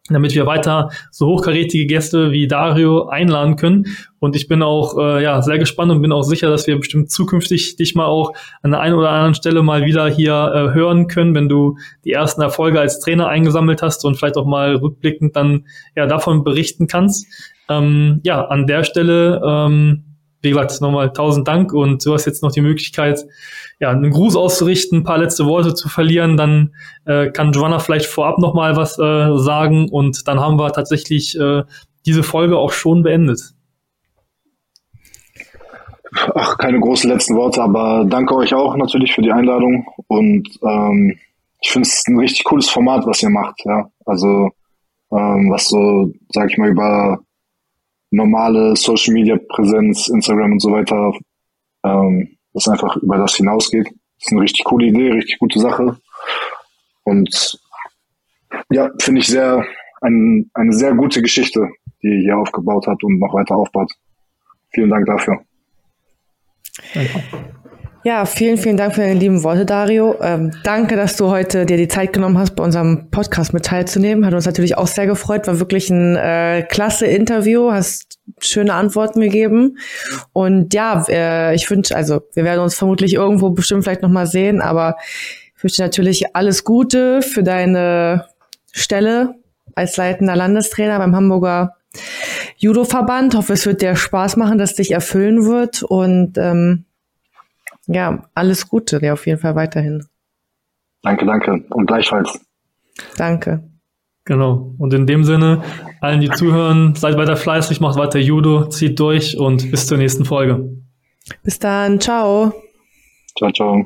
damit wir weiter so hochkarätige Gäste wie Dario einladen können. Und ich bin auch äh, ja sehr gespannt und bin auch sicher, dass wir bestimmt zukünftig dich mal auch an der einen oder anderen Stelle mal wieder hier äh, hören können, wenn du die ersten Erfolge als Trainer eingesammelt hast und vielleicht auch mal rückblickend dann ja davon berichten kannst. Ähm, ja, an der Stelle ähm, wie gesagt, nochmal tausend Dank und du hast jetzt noch die Möglichkeit, ja, einen Gruß auszurichten, ein paar letzte Worte zu verlieren, dann äh, kann Joanna vielleicht vorab nochmal was äh, sagen und dann haben wir tatsächlich äh, diese Folge auch schon beendet. ach, keine großen letzten Worte, aber danke euch auch natürlich für die Einladung und ähm, ich finde es ein richtig cooles Format, was ihr macht, ja. Also ähm, was so, sag ich mal, über normale Social Media Präsenz, Instagram und so weiter, ähm, das einfach über das hinausgeht. Das ist eine richtig coole Idee, richtig gute Sache. Und ja, finde ich sehr, ein, eine sehr gute Geschichte, die ihr hier aufgebaut habt und noch weiter aufbaut. Vielen Dank dafür. Danke. Ja, vielen, vielen Dank für deine lieben Worte, Dario. Ähm, danke, dass du heute dir die Zeit genommen hast, bei unserem Podcast mit teilzunehmen. Hat uns natürlich auch sehr gefreut. War wirklich ein äh, klasse Interview. Hast schöne Antworten gegeben. Und ja, äh, ich wünsche, also wir werden uns vermutlich irgendwo bestimmt vielleicht nochmal sehen, aber ich wünsche natürlich alles Gute für deine Stelle als leitender Landestrainer beim Hamburger Judo-Verband. Hoffe, es wird dir Spaß machen, dass dich erfüllen wird. Und ähm, ja, alles Gute dir auf jeden Fall weiterhin. Danke, danke. Und gleichfalls. Danke. Genau. Und in dem Sinne, allen, die zuhören, seid weiter fleißig, macht weiter Judo, zieht durch und bis zur nächsten Folge. Bis dann. Ciao. Ciao, ciao.